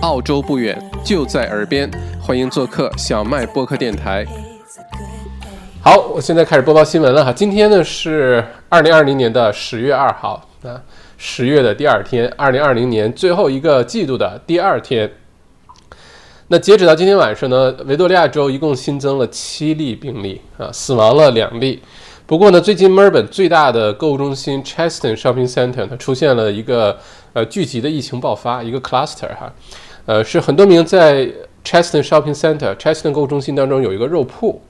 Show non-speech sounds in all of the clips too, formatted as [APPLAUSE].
澳洲不远，就在耳边，欢迎做客小麦播客电台。好，我现在开始播报新闻了哈。今天呢是二零二零年的十月二号啊，十月的第二天，二零二零年最后一个季度的第二天。那截止到今天晚上呢，维多利亚州一共新增了七例病例啊，死亡了两例。不过呢，最近墨尔本最大的购物中心 Cheston Shopping Centre 它出现了一个呃聚集的疫情爆发，一个 cluster 哈，呃是很多名在 Cheston Shopping Center Cheston 购物中心当中有一个肉铺，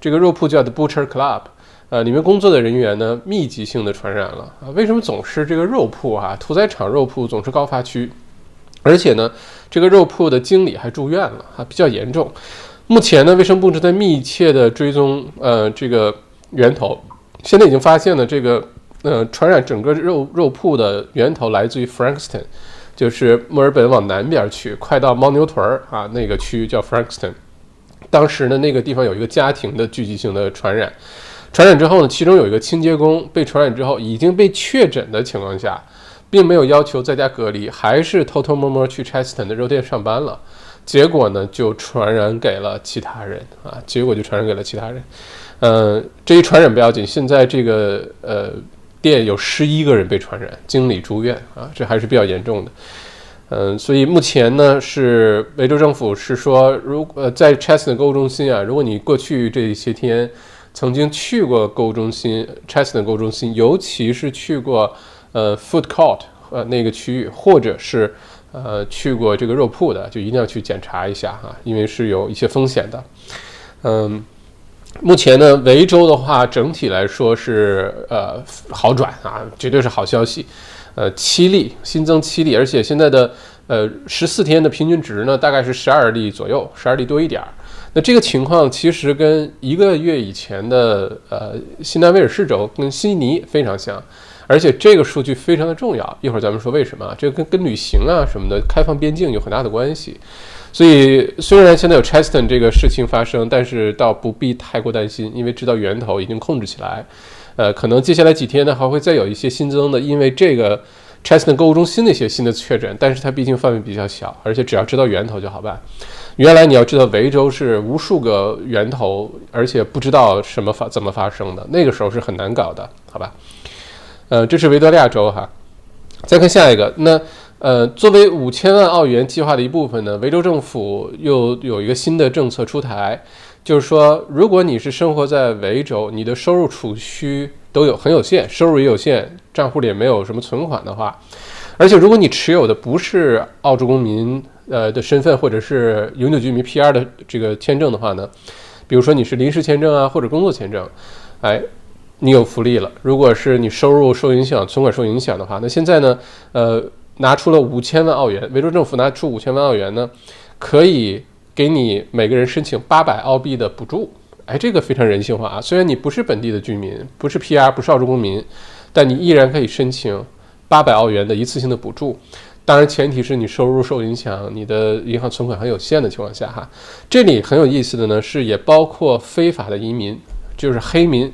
这个肉铺叫 The Butcher Club，呃里面工作的人员呢密集性的传染了啊，为什么总是这个肉铺啊？屠宰场肉铺总是高发区，而且呢这个肉铺的经理还住院了啊，比较严重。目前呢卫生部正在密切的追踪呃这个。源头现在已经发现了这个，呃，传染整个肉肉铺的源头来自于 Frankston，就是墨尔本往南边去，快到牦牛屯儿啊那个区域叫 Frankston。当时呢，那个地方有一个家庭的聚集性的传染，传染之后呢，其中有一个清洁工被传染之后已经被确诊的情况下，并没有要求在家隔离，还是偷偷摸摸去 Cheston 的肉店上班了，结果呢就传染给了其他人啊，结果就传染给了其他人。呃，这一传染不要紧，现在这个呃店有十一个人被传染，经理住院啊，这还是比较严重的。嗯，所以目前呢是维州政府是说，如呃在 Cheston 购物中心啊，如果你过去这些天曾经去过购物中心 Cheston 购物中心，尤其是去过呃 Food Court 呃那个区域，或者是呃去过这个肉铺的，就一定要去检查一下哈，因为是有一些风险的。嗯。目前呢，维州的话整体来说是呃好转啊，绝对是好消息。呃，七例新增七例，而且现在的呃十四天的平均值呢，大概是十二例左右，十二例多一点儿。那这个情况其实跟一个月以前的呃新南威尔士州跟悉尼非常像，而且这个数据非常的重要。一会儿咱们说为什么，这跟跟旅行啊什么的开放边境有很大的关系。所以，虽然现在有 Cheston 这个事情发生，但是倒不必太过担心，因为知道源头已经控制起来。呃，可能接下来几天呢，还会再有一些新增的，因为这个 Cheston 购物中心的一些新的确诊，但是它毕竟范围比较小，而且只要知道源头就好办。原来你要知道，维州是无数个源头，而且不知道什么发怎么发生的，那个时候是很难搞的，好吧？呃，这是维多利亚州哈。再看下一个，那。呃，作为五千万澳元计划的一部分呢，维州政府又有一个新的政策出台，就是说，如果你是生活在维州，你的收入储蓄都有很有限，收入也有限，账户里也没有什么存款的话，而且如果你持有的不是澳洲公民呃的身份或者是永久居民 PR 的这个签证的话呢，比如说你是临时签证啊或者工作签证，哎，你有福利了。如果是你收入受影响，存款受影响的话，那现在呢，呃。拿出了五千万澳元，维州政府拿出五千万澳元呢，可以给你每个人申请八百澳币的补助。哎，这个非常人性化啊！虽然你不是本地的居民，不是 PR，不是澳洲公民，但你依然可以申请八百澳元的一次性的补助。当然，前提是你收入受影响，你的银行存款很有限的情况下哈。这里很有意思的呢，是也包括非法的移民，就是黑民。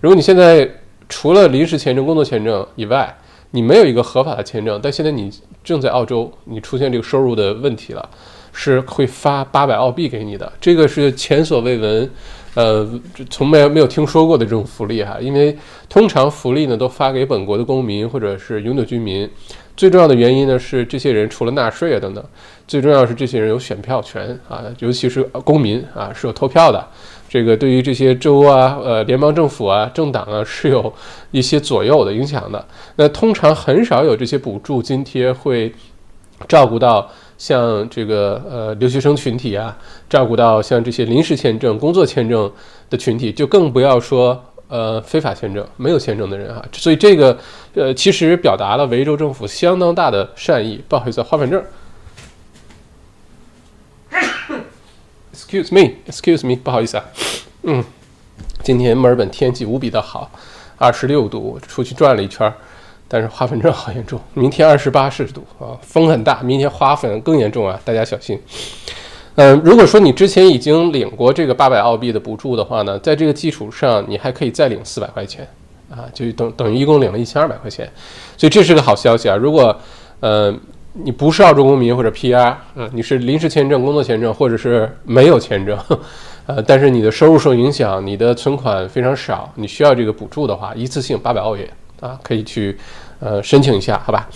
如果你现在除了临时签证、工作签证以外，你没有一个合法的签证，但现在你正在澳洲，你出现这个收入的问题了，是会发八百澳币给你的，这个是前所未闻，呃，从没没有听说过的这种福利哈。因为通常福利呢都发给本国的公民或者是永久居民，最重要的原因呢是这些人除了纳税啊等等，最重要是这些人有选票权啊，尤其是公民啊是有投票的。这个对于这些州啊、呃联邦政府啊、政党啊是有一些左右的影响的。那通常很少有这些补助津贴会照顾到像这个呃留学生群体啊，照顾到像这些临时签证、工作签证的群体，就更不要说呃非法签证、没有签证的人啊。所以这个呃其实表达了维州政府相当大的善意。不好意思，花粉症。Excuse me, excuse me，不好意思啊，嗯，今天墨尔本天气无比的好，二十六度，出去转了一圈，但是花粉症好严重。明天二十八摄氏度啊，风很大，明天花粉更严重啊，大家小心。嗯，如果说你之前已经领过这个八百澳币的补助的话呢，在这个基础上，你还可以再领四百块钱啊，就等等于一共领了一千二百块钱，所以这是个好消息啊。如果呃你不是澳洲公民或者 PR 啊，你是临时签证、工作签证，或者是没有签证，[LAUGHS] 呃，但是你的收入受影响，你的存款非常少，你需要这个补助的话，一次性八百澳元啊，可以去呃申请一下，好吧？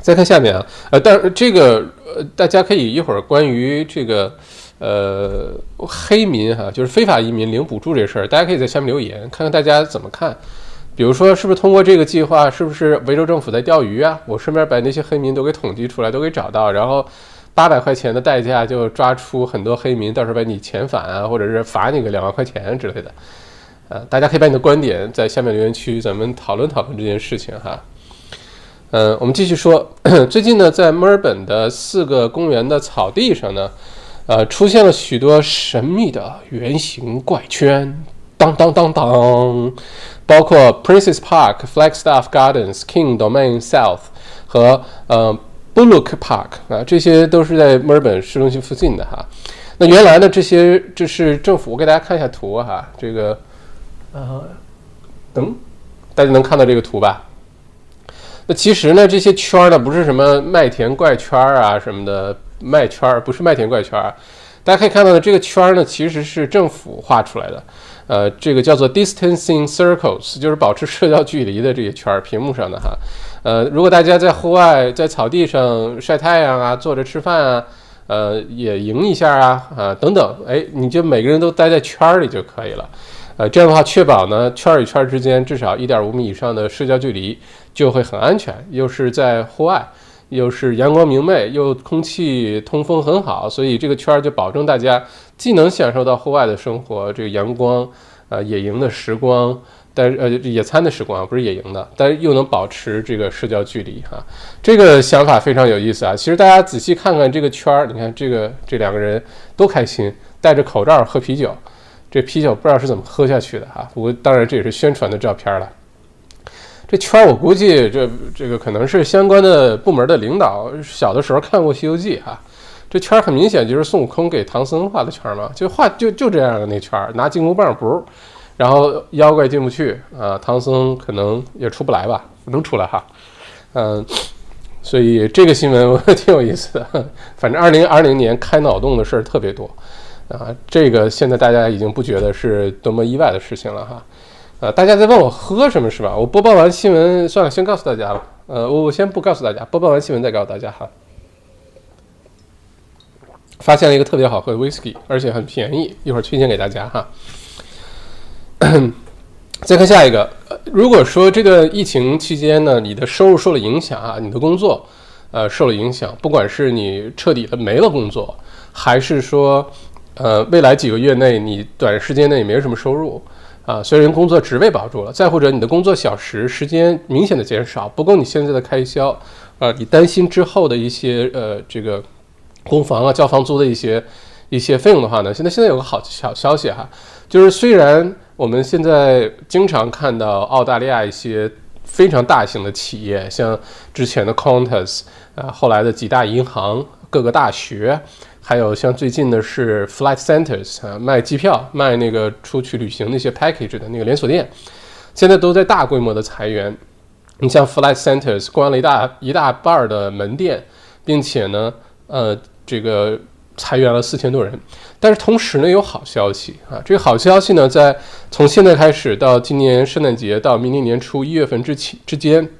再看下面啊，呃，但这个呃，大家可以一会儿关于这个呃黑民哈，就是非法移民领补助这事儿，大家可以在下面留言，看看大家怎么看。比如说，是不是通过这个计划，是不是维州政府在钓鱼啊？我顺便把那些黑民都给统计出来，都给找到，然后八百块钱的代价就抓出很多黑民，到时候把你遣返啊，或者是罚你个两万块钱之类的。呃，大家可以把你的观点在下面留言区，咱们讨论讨论这件事情哈。嗯，我们继续说，[COUGHS] 最近呢，在墨尔本的四个公园的草地上呢，呃，出现了许多神秘的圆形怪圈，当当当当。包括 Princess Park、Flagstaff Gardens、King Domain South 和呃 Bullock Park 啊，这些都是在墨尔本市中心附近的哈。那原来呢，这些这是政府，我给大家看一下图哈。这个呃，等大家能看到这个图吧？那其实呢，这些圈儿呢，不是什么麦田怪圈儿啊什么的，麦圈儿不是麦田怪圈儿。大家可以看到呢，这个圈儿呢，其实是政府画出来的。呃，这个叫做 distancing circles，就是保持社交距离的这些圈儿，屏幕上的哈。呃，如果大家在户外，在草地上晒太阳啊，坐着吃饭啊，呃，也营一下啊，啊等等，哎，你就每个人都待在圈儿里就可以了。呃，这样的话，确保呢圈与圈之间至少一点五米以上的社交距离，就会很安全。又是在户外，又是阳光明媚，又空气通风很好，所以这个圈儿就保证大家。既能享受到户外的生活，这个阳光，呃，野营的时光，但是呃，野餐的时光不是野营的，但是又能保持这个社交距离哈，这个想法非常有意思啊。其实大家仔细看看这个圈儿，你看这个这两个人都开心，戴着口罩喝啤酒，这啤酒不知道是怎么喝下去的哈。不过当然这也是宣传的照片了。这圈儿我估计这这个可能是相关的部门的领导小的时候看过《西游记》哈。这圈儿很明显就是孙悟空给唐僧画的圈儿嘛，就画就就这样的那圈儿，拿金箍棒不，然后妖怪进不去啊，唐僧可能也出不来吧，能出来哈，嗯，所以这个新闻我 [LAUGHS] 挺有意思的，反正二零二零年开脑洞的事儿特别多啊，这个现在大家已经不觉得是多么意外的事情了哈，大家在问我喝什么是吧？我播报完新闻算了，先告诉大家了，呃，我我先不告诉大家，播报完新闻再告诉大家哈。发现了一个特别好喝的 whisky，而且很便宜，一会儿推荐给大家哈。再看下一个，如果说这个疫情期间呢，你的收入受了影响啊，你的工作呃受了影响，不管是你彻底的没了工作，还是说呃未来几个月内你短时间内没有什么收入啊，虽然工作职位保住了，再或者你的工作小时时间明显的减少，不够你现在的开销啊，你担心之后的一些呃这个。公房啊，交房租的一些一些费用的话呢，现在现在有个好小消息哈，就是虽然我们现在经常看到澳大利亚一些非常大型的企业，像之前的 Qantas 啊，后来的几大银行、各个大学，还有像最近的是 Flight Centers 啊，卖机票、卖那个出去旅行那些 package 的那个连锁店，现在都在大规模的裁员。你像 Flight Centers 关了一大一大半的门店，并且呢，呃。这个裁员了四千多人，但是同时呢有好消息啊！这个好消息呢，在从现在开始到今年圣诞节到明年年初一月份之前之间，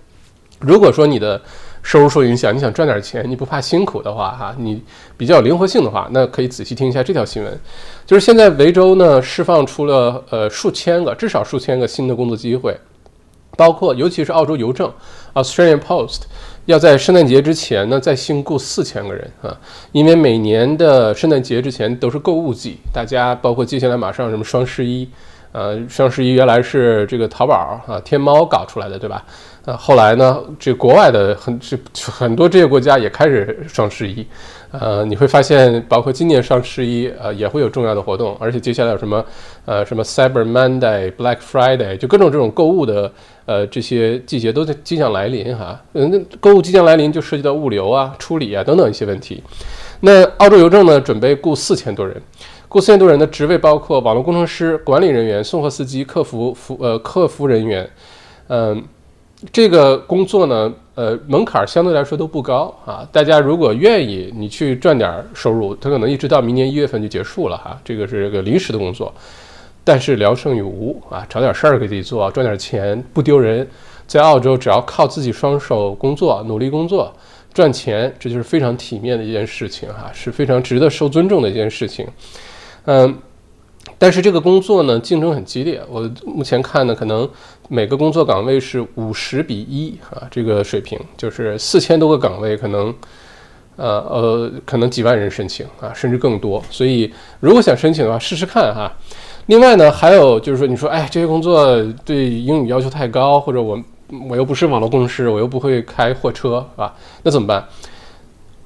如果说你的收入受影响，你想赚点钱，你不怕辛苦的话，哈，你比较有灵活性的话，那可以仔细听一下这条新闻，就是现在维州呢释放出了呃数千个，至少数千个新的工作机会，包括尤其是澳洲邮政 Australian Post。要在圣诞节之前呢，再新雇四千个人啊，因为每年的圣诞节之前都是购物季，大家包括接下来马上什么双十一，呃，双十一原来是这个淘宝啊、天猫搞出来的，对吧？呃，后来呢，这国外的很这很多这些国家也开始双十一。呃，你会发现，包括今年双十一，呃，也会有重要的活动，而且接下来有什么，呃，什么 Cyber Monday、Black Friday，就各种这种购物的，呃，这些季节都在即将来临哈。嗯，购物即将来临，就涉及到物流啊、处理啊等等一些问题。那澳洲邮政呢，准备雇四千多人，雇四千多人的职位包括网络工程师、管理人员、送货司机、客服服呃客服人员，嗯，这个工作呢。呃，门槛相对来说都不高啊。大家如果愿意，你去赚点收入，它可能一直到明年一月份就结束了哈。这个是个临时的工作，但是聊胜于无啊，找点事儿给自己做，赚点钱不丢人。在澳洲，只要靠自己双手工作，努力工作赚钱，这就是非常体面的一件事情哈，是非常值得受尊重的一件事情。嗯。但是这个工作呢，竞争很激烈。我目前看呢，可能每个工作岗位是五十比一啊，这个水平就是四千多个岗位，可能呃呃，可能几万人申请啊，甚至更多。所以如果想申请的话，试试看哈。另外呢，还有就是说，你说哎，这些工作对英语要求太高，或者我我又不是网络工程师，我又不会开货车，啊？那怎么办？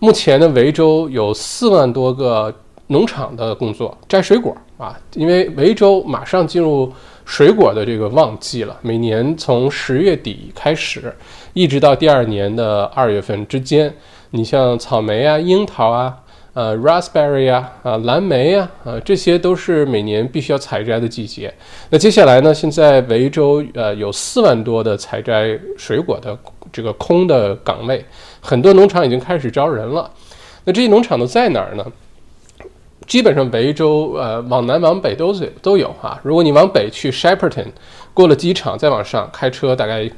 目前的维州有四万多个。农场的工作，摘水果啊，因为维州马上进入水果的这个旺季了。每年从十月底开始，一直到第二年的二月份之间，你像草莓啊、樱桃啊、呃 raspberry 啊、啊蓝莓啊，啊这些都是每年必须要采摘的季节。那接下来呢，现在维州呃有四万多的采摘水果的这个空的岗位，很多农场已经开始招人了。那这些农场都在哪儿呢？基本上维州，呃，往南往北都是都有啊。如果你往北去 Shepparton，过了机场再往上开车，大概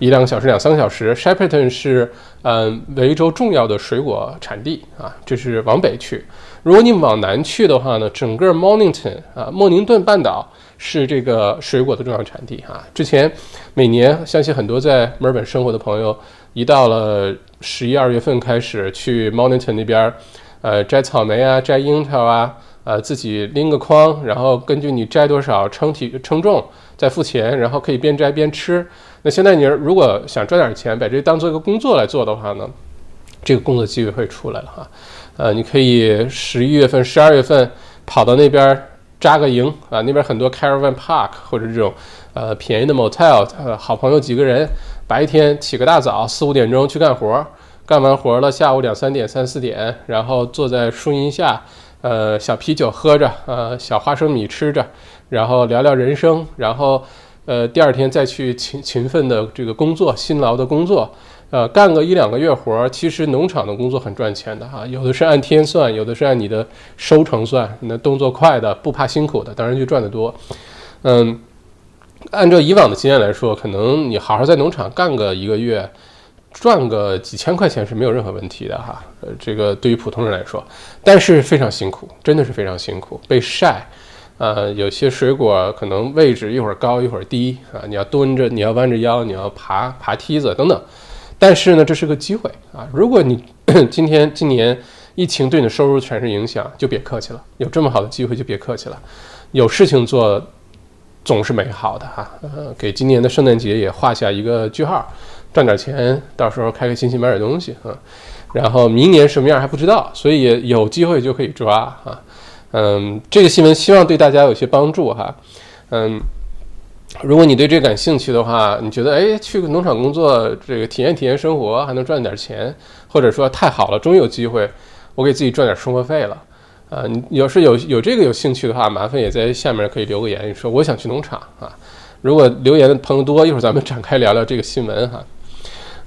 一两个小时、两三个小时。Shepparton 是嗯维州重要的水果产地啊，这是往北去。如果你往南去的话呢，整个 Mornington 啊，莫宁顿半岛是这个水果的重要产地啊。之前每年相信很多在墨尔本生活的朋友，一到了十一二月份开始去 Mornington 那边。呃，摘草莓啊，摘樱桃啊，呃，自己拎个筐，然后根据你摘多少称体称重，再付钱，然后可以边摘边吃。那现在你如果想赚点钱，把这当做一个工作来做的话呢，这个工作机会会出来了哈。呃，你可以十一月份、十二月份跑到那边扎个营啊，那边很多 caravan park 或者这种呃便宜的 motel，呃，好朋友几个人，白天起个大早，四五点钟去干活。干完活了，下午两三点、三四点，然后坐在树荫下，呃，小啤酒喝着，呃，小花生米吃着，然后聊聊人生，然后，呃，第二天再去勤勤奋的这个工作，辛劳的工作，呃，干个一两个月活。其实农场的工作很赚钱的哈，有的是按天算，有的是按你的收成算。那动作快的，不怕辛苦的，当然就赚得多。嗯，按照以往的经验来说，可能你好好在农场干个一个月。赚个几千块钱是没有任何问题的哈，呃，这个对于普通人来说，但是非常辛苦，真的是非常辛苦，被晒，呃，有些水果可能位置一会儿高一会儿低啊，你要蹲着，你要弯着腰，你要爬爬梯子等等，但是呢，这是个机会啊，如果你 [COUGHS] 今天今年疫情对你的收入产生影响，就别客气了，有这么好的机会就别客气了，有事情做总是美好的哈，呃，给今年的圣诞节也画下一个句号。赚点钱，到时候开开心心买点东西啊。然后明年什么样还不知道，所以有机会就可以抓啊。嗯，这个新闻希望对大家有些帮助哈。嗯，如果你对这感兴趣的话，你觉得哎，去个农场工作，这个体验体验生活，还能赚点钱，或者说太好了，终于有机会，我给自己赚点生活费了。啊，你要是有有这个有兴趣的话，麻烦也在下面可以留个言，你说我想去农场啊。如果留言的朋友多，一会儿咱们展开聊聊这个新闻哈。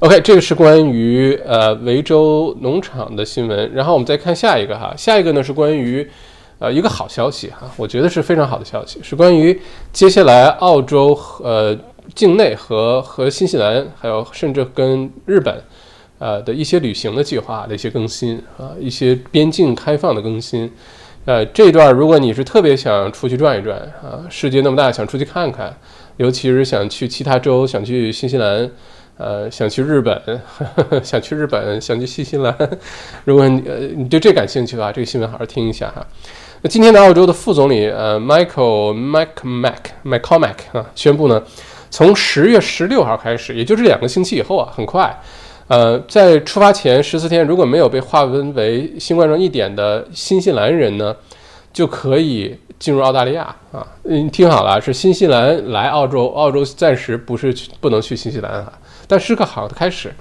OK，这个是关于呃维州农场的新闻，然后我们再看下一个哈，下一个呢是关于呃一个好消息哈，我觉得是非常好的消息，是关于接下来澳洲呃境内和和新西兰还有甚至跟日本呃的一些旅行的计划的一些更新啊，一些边境开放的更新。呃，这段如果你是特别想出去转一转啊，世界那么大，想出去看看，尤其是想去其他州，想去新西兰。呃，想去日本呵呵，[LAUGHS] 想去日本，想去新西兰。[LAUGHS] 如果你呃你对这感兴趣的话，这个新闻好好听一下哈。那今天的澳洲的副总理呃，Michael McMac McCormack 啊，宣布呢，从十月十六号开始，也就是两个星期以后啊，很快，呃，在出发前十四天，如果没有被划分为新冠状一点的新西兰人呢，就可以进入澳大利亚啊。你听好了，是新西兰来澳洲，澳洲暂时不是去不能去新西兰啊。但是个好的开始。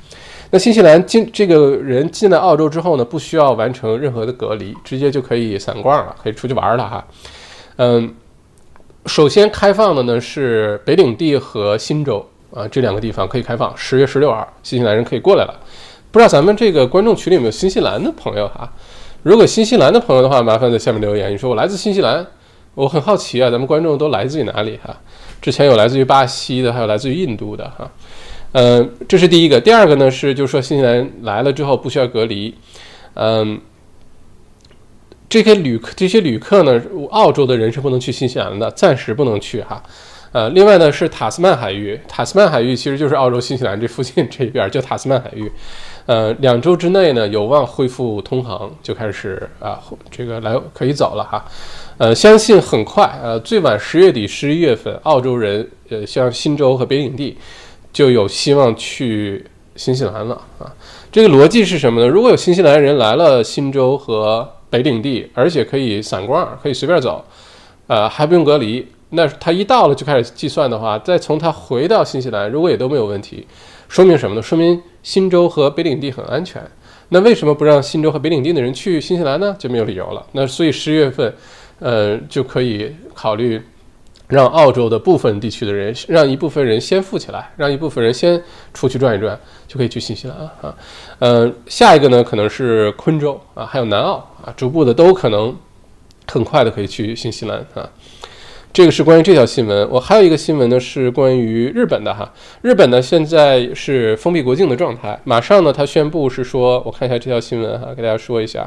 那新西兰进这个人进了澳洲之后呢，不需要完成任何的隔离，直接就可以散逛了，可以出去玩了哈。嗯，首先开放的呢是北领地和新州，啊，这两个地方可以开放。十月十六号，新西兰人可以过来了。不知道咱们这个观众群里有没有新西兰的朋友哈？如果新西兰的朋友的话，麻烦在下面留言。你说我来自新西兰，我很好奇啊，咱们观众都来自于哪里哈？之前有来自于巴西的，还有来自于印度的哈。嗯，这是第一个。第二个呢是，就是说新西兰来了之后不需要隔离。嗯，这些旅客，这些旅客呢，澳洲的人是不能去新西兰的，暂时不能去哈。呃，另外呢是塔斯曼海域，塔斯曼海域其实就是澳洲新西兰这附近这边叫塔斯曼海域。呃，两周之内呢有望恢复通航，就开始啊这个来可以走了哈。呃，相信很快，呃，最晚十月底十一月份，澳洲人呃像新州和北领地就有希望去新西兰了啊。这个逻辑是什么呢？如果有新西兰人来了新州和北领地，而且可以散光，可以随便走，呃，还不用隔离。那他一到了就开始计算的话，再从他回到新西兰，如果也都没有问题，说明什么呢？说明新州和北领地很安全。那为什么不让新州和北领地的人去新西兰呢？就没有理由了。那所以十月份，呃，就可以考虑让澳洲的部分地区的人，让一部分人先富起来，让一部分人先出去转一转，就可以去新西兰啊。呃，下一个呢可能是昆州啊，还有南澳啊，逐步的都可能很快的可以去新西兰啊。这个是关于这条新闻，我还有一个新闻呢，是关于日本的哈。日本呢现在是封闭国境的状态，马上呢他宣布是说，我看一下这条新闻哈，给大家说一下。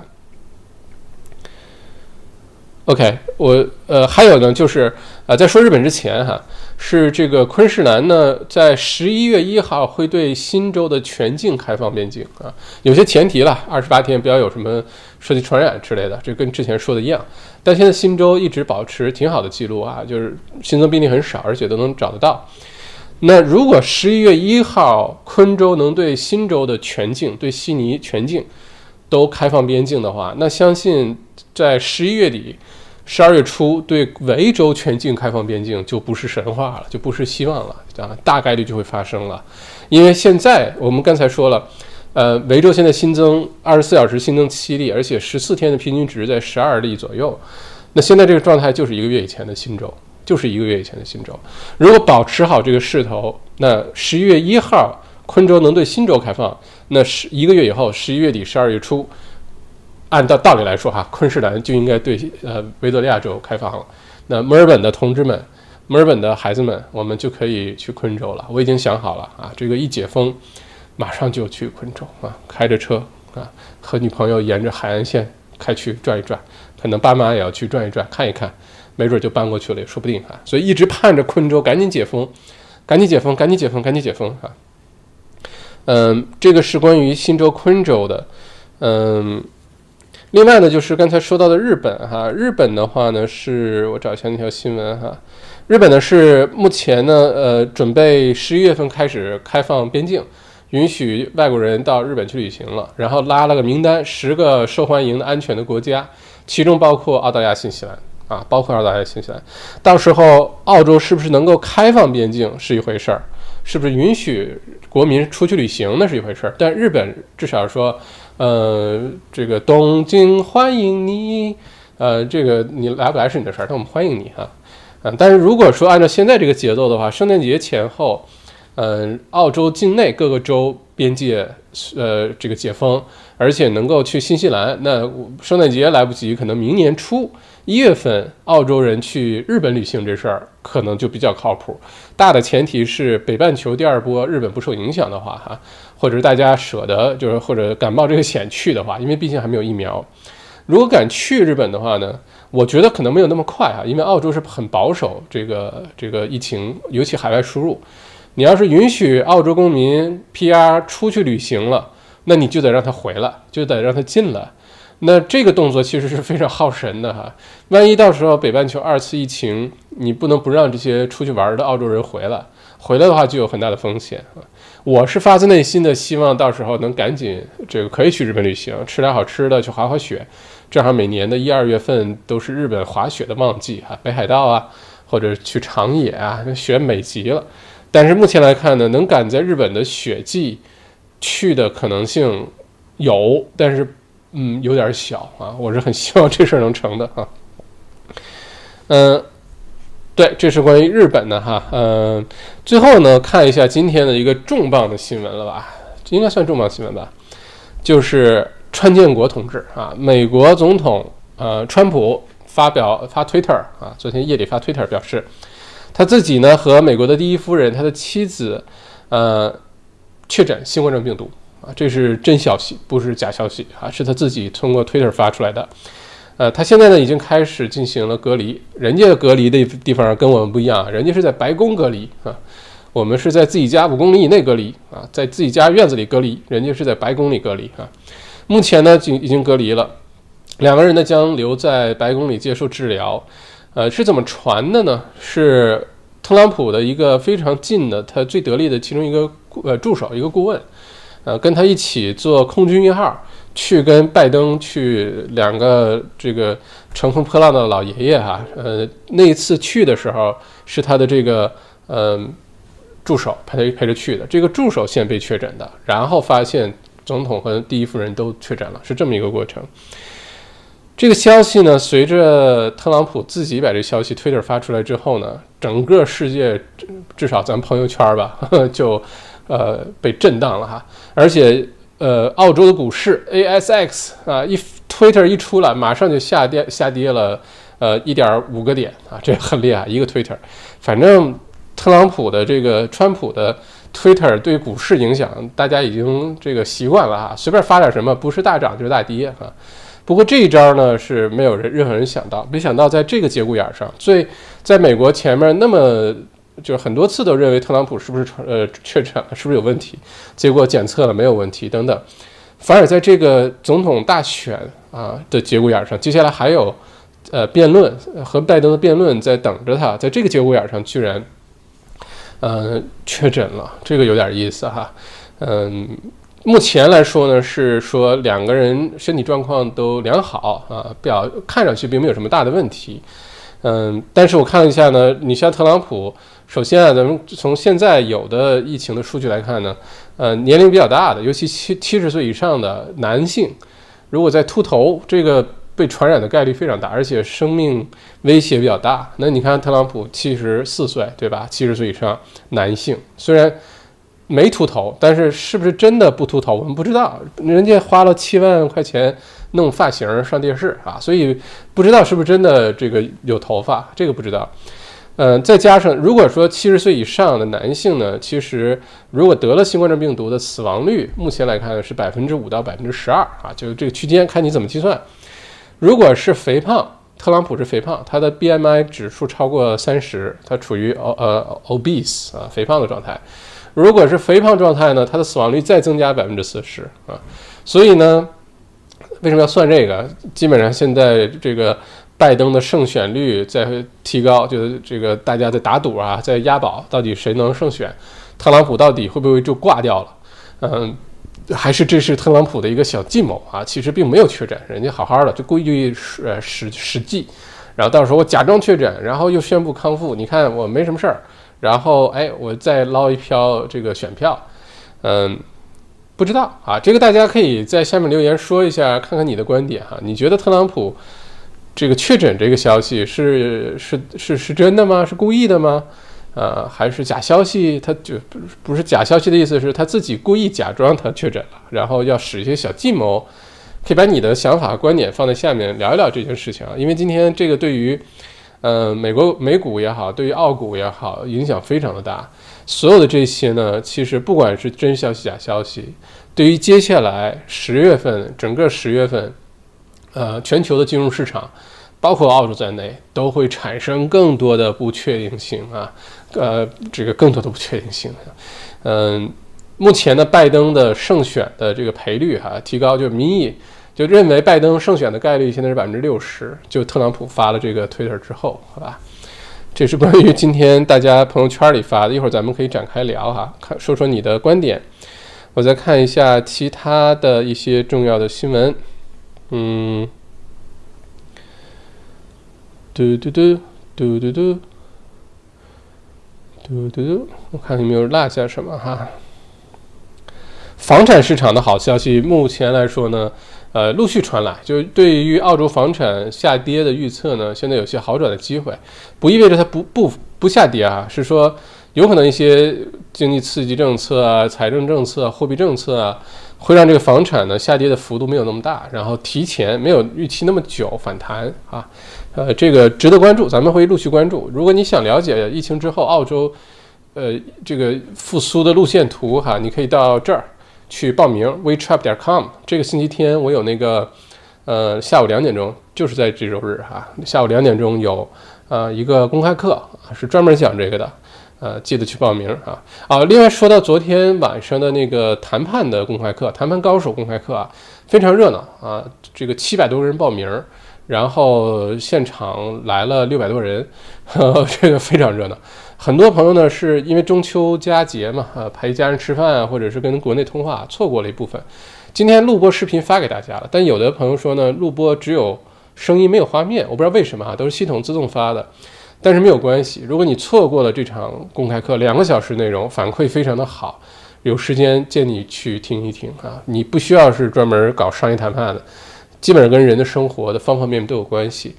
OK，我呃还有呢就是啊，在说日本之前哈，是这个昆士兰呢在十一月一号会对新州的全境开放边境啊，有些前提了，二十八天不要有什么涉及传染之类的，这跟之前说的一样。但现在新州一直保持挺好的记录啊，就是新增病例很少，而且都能找得到。那如果十一月一号昆州能对新州的全境、对悉尼全境都开放边境的话，那相信在十一月底、十二月初对维州全境开放边境就不是神话了，就不是希望了啊，大概率就会发生了。因为现在我们刚才说了。呃，维州现在新增二十四小时新增七例，而且十四天的平均值在十二例左右。那现在这个状态就是一个月以前的新州，就是一个月以前的新州。如果保持好这个势头，那十一月一号昆州能对新州开放，那是一个月以后，十一月底、十二月初，按照道理来说哈，昆士兰就应该对呃维多利亚州开放了。那墨尔本的同志们，墨尔本的孩子们，我们就可以去昆州了。我已经想好了啊，这个一解封。马上就去昆州啊，开着车啊，和女朋友沿着海岸线开去转一转，可能爸妈也要去转一转，看一看，没准就搬过去了也说不定啊。所以一直盼着昆州赶紧解封，赶紧解封，赶紧解封，赶紧解封啊。嗯，这个是关于新州昆州的。嗯，另外呢，就是刚才说到的日本哈，日本的话呢，是我找一下那条新闻哈，日本呢是目前呢，呃，准备十一月份开始开放边境。允许外国人到日本去旅行了，然后拉了个名单，十个受欢迎的安全的国家，其中包括澳大利亚、新西兰啊，包括澳大利亚、新西兰。到时候澳洲是不是能够开放边境是一回事儿，是不是允许国民出去旅行那是一回事儿。但日本至少说，呃，这个东京欢迎你，呃，这个你来不来是你的事儿，但我们欢迎你哈，嗯。但是如果说按照现在这个节奏的话，圣诞节前后。嗯，澳洲境内各个州边界，呃，这个解封，而且能够去新西兰。那圣诞节来不及，可能明年初一月份，澳洲人去日本旅行这事儿可能就比较靠谱。大的前提是北半球第二波日本不受影响的话，哈，或者是大家舍得，就是或者敢冒这个险去的话，因为毕竟还没有疫苗。如果敢去日本的话呢，我觉得可能没有那么快哈，因为澳洲是很保守这个这个疫情，尤其海外输入。你要是允许澳洲公民 PR 出去旅行了，那你就得让他回来，就得让他进来。那这个动作其实是非常耗神的哈。万一到时候北半球二次疫情，你不能不让这些出去玩的澳洲人回来，回来的话就有很大的风险啊。我是发自内心的希望到时候能赶紧这个可以去日本旅行，吃点好吃的，去滑滑雪。正好每年的一二月份都是日本滑雪的旺季哈，北海道啊，或者去长野啊，那雪美极了。但是目前来看呢，能赶在日本的雪季去的可能性有，但是嗯有点小啊。我是很希望这事儿能成的哈。嗯，对，这是关于日本的哈，嗯，最后呢，看一下今天的一个重磅的新闻了吧，这应该算重磅新闻吧，就是川建国同志啊，美国总统呃，川普发表发 Twitter 啊，昨天夜里发 Twitter 表示，他自己呢和美国的第一夫人他的妻子，呃，确诊新冠状病毒啊，这是真消息，不是假消息啊，是他自己通过 Twitter 发出来的。呃，他现在呢已经开始进行了隔离，人家隔离的地方跟我们不一样啊，人家是在白宫隔离啊，我们是在自己家五公里以内隔离啊，在自己家院子里隔离，人家是在白宫里隔离啊。目前呢，已已经隔离了，两个人呢将留在白宫里接受治疗。呃，是怎么传的呢？是特朗普的一个非常近的，他最得力的其中一个呃助手，一个顾问，呃，跟他一起做空军一号。去跟拜登去两个这个乘风破浪的老爷爷哈，呃，那一次去的时候是他的这个嗯助手陪他陪着去的，这个助手先被确诊的，然后发现总统和第一夫人都确诊了，是这么一个过程。这个消息呢，随着特朗普自己把这消息推特发出来之后呢，整个世界至少咱朋友圈吧 [LAUGHS] 就呃被震荡了哈，而且。呃，澳洲的股市 ASX 啊，一 Twitter 一出来，马上就下跌下跌了，呃，一点五个点啊，这很厉害，一个 Twitter。反正特朗普的这个川普的 Twitter 对股市影响，大家已经这个习惯了哈，随便发点什么，不是大涨就是大跌啊。不过这一招呢，是没有人任何人想到，没想到在这个节骨眼上，最在美国前面那么。就是很多次都认为特朗普是不是传呃确诊了，是不是有问题？结果检测了没有问题等等。反而在这个总统大选啊的节骨眼上，接下来还有呃辩论和拜登的辩论在等着他，在这个节骨眼上居然呃确诊了，这个有点意思哈。嗯，目前来说呢是说两个人身体状况都良好啊，表看上去并没有什么大的问题。嗯，但是我看了一下呢，你像特朗普。首先啊，咱们从现在有的疫情的数据来看呢，呃，年龄比较大的，尤其七七十岁以上的男性，如果在秃头，这个被传染的概率非常大，而且生命威胁比较大。那你看特朗普七十四岁，对吧？七十岁以上男性虽然没秃头，但是是不是真的不秃头，我们不知道。人家花了七万块钱弄发型上电视啊，所以不知道是不是真的这个有头发，这个不知道。嗯，再加上如果说七十岁以上的男性呢，其实如果得了新冠状病毒的死亡率，目前来看是百分之五到百分之十二啊，就是这个区间看你怎么计算。如果是肥胖，特朗普是肥胖，他的 BMI 指数超过三十，他处于呃 obese 啊肥胖的状态。如果是肥胖状态呢，他的死亡率再增加百分之四十啊。所以呢，为什么要算这个？基本上现在这个。拜登的胜选率在提高，就是这个大家在打赌啊，在押宝，到底谁能胜选？特朗普到底会不会就挂掉了？嗯，还是这是特朗普的一个小计谋啊？其实并没有确诊，人家好好的，就故意呃使使计，然后到时候我假装确诊，然后又宣布康复，你看我没什么事儿，然后哎，我再捞一票这个选票，嗯，不知道啊，这个大家可以在下面留言说一下，看看你的观点哈，你觉得特朗普？这个确诊这个消息是是是是真的吗？是故意的吗？呃，还是假消息？他就不不是假消息的意思是他自己故意假装他确诊了，然后要使一些小计谋。可以把你的想法和观点放在下面聊一聊这件事情啊，因为今天这个对于呃美国美股也好，对于澳股也好，影响非常的大。所有的这些呢，其实不管是真消息假消息，对于接下来十月份整个十月份。呃，全球的金融市场，包括澳洲在内，都会产生更多的不确定性啊，呃，这个更多的不确定性。嗯，目前的拜登的胜选的这个赔率哈提高，就民意就认为拜登胜选的概率现在是百分之六十。就特朗普发了这个推特之后，好吧，这是关于今天大家朋友圈里发的，一会儿咱们可以展开聊哈，看说说你的观点。我再看一下其他的一些重要的新闻。嗯，嘟嘟嘟嘟嘟嘟嘟嘟嘟，我看有没有落下什么哈。房产市场的好消息，目前来说呢，呃，陆续传来，就是对于澳洲房产下跌的预测呢，现在有些好转的机会，不意味着它不不不下跌啊，是说有可能一些经济刺激政策啊、财政政策、货币政策啊，会让这个房产呢下跌的幅度没有那么大，然后提前没有预期那么久反弹啊，呃，这个值得关注，咱们会陆续关注。如果你想了解疫情之后澳洲，呃，这个复苏的路线图哈，你可以到这儿。去报名 wetrap 点 com。这个星期天我有那个，呃，下午两点钟，就是在这周日哈，下午两点钟有呃一个公开课，是专门讲这个的，呃，记得去报名啊啊！另外说到昨天晚上的那个谈判的公开课，谈判高手公开课啊，非常热闹啊，这个七百多个人报名，然后现场来了六百多人，呵 [LAUGHS] 这个非常热闹。很多朋友呢，是因为中秋佳节嘛，啊，陪家人吃饭啊，或者是跟国内通话，错过了一部分。今天录播视频发给大家了，但有的朋友说呢，录播只有声音没有画面，我不知道为什么啊，都是系统自动发的。但是没有关系，如果你错过了这场公开课，两个小时内容反馈非常的好，有时间建议你去听一听啊。你不需要是专门搞商业谈判的，基本上跟人的生活的方方面面都有关系。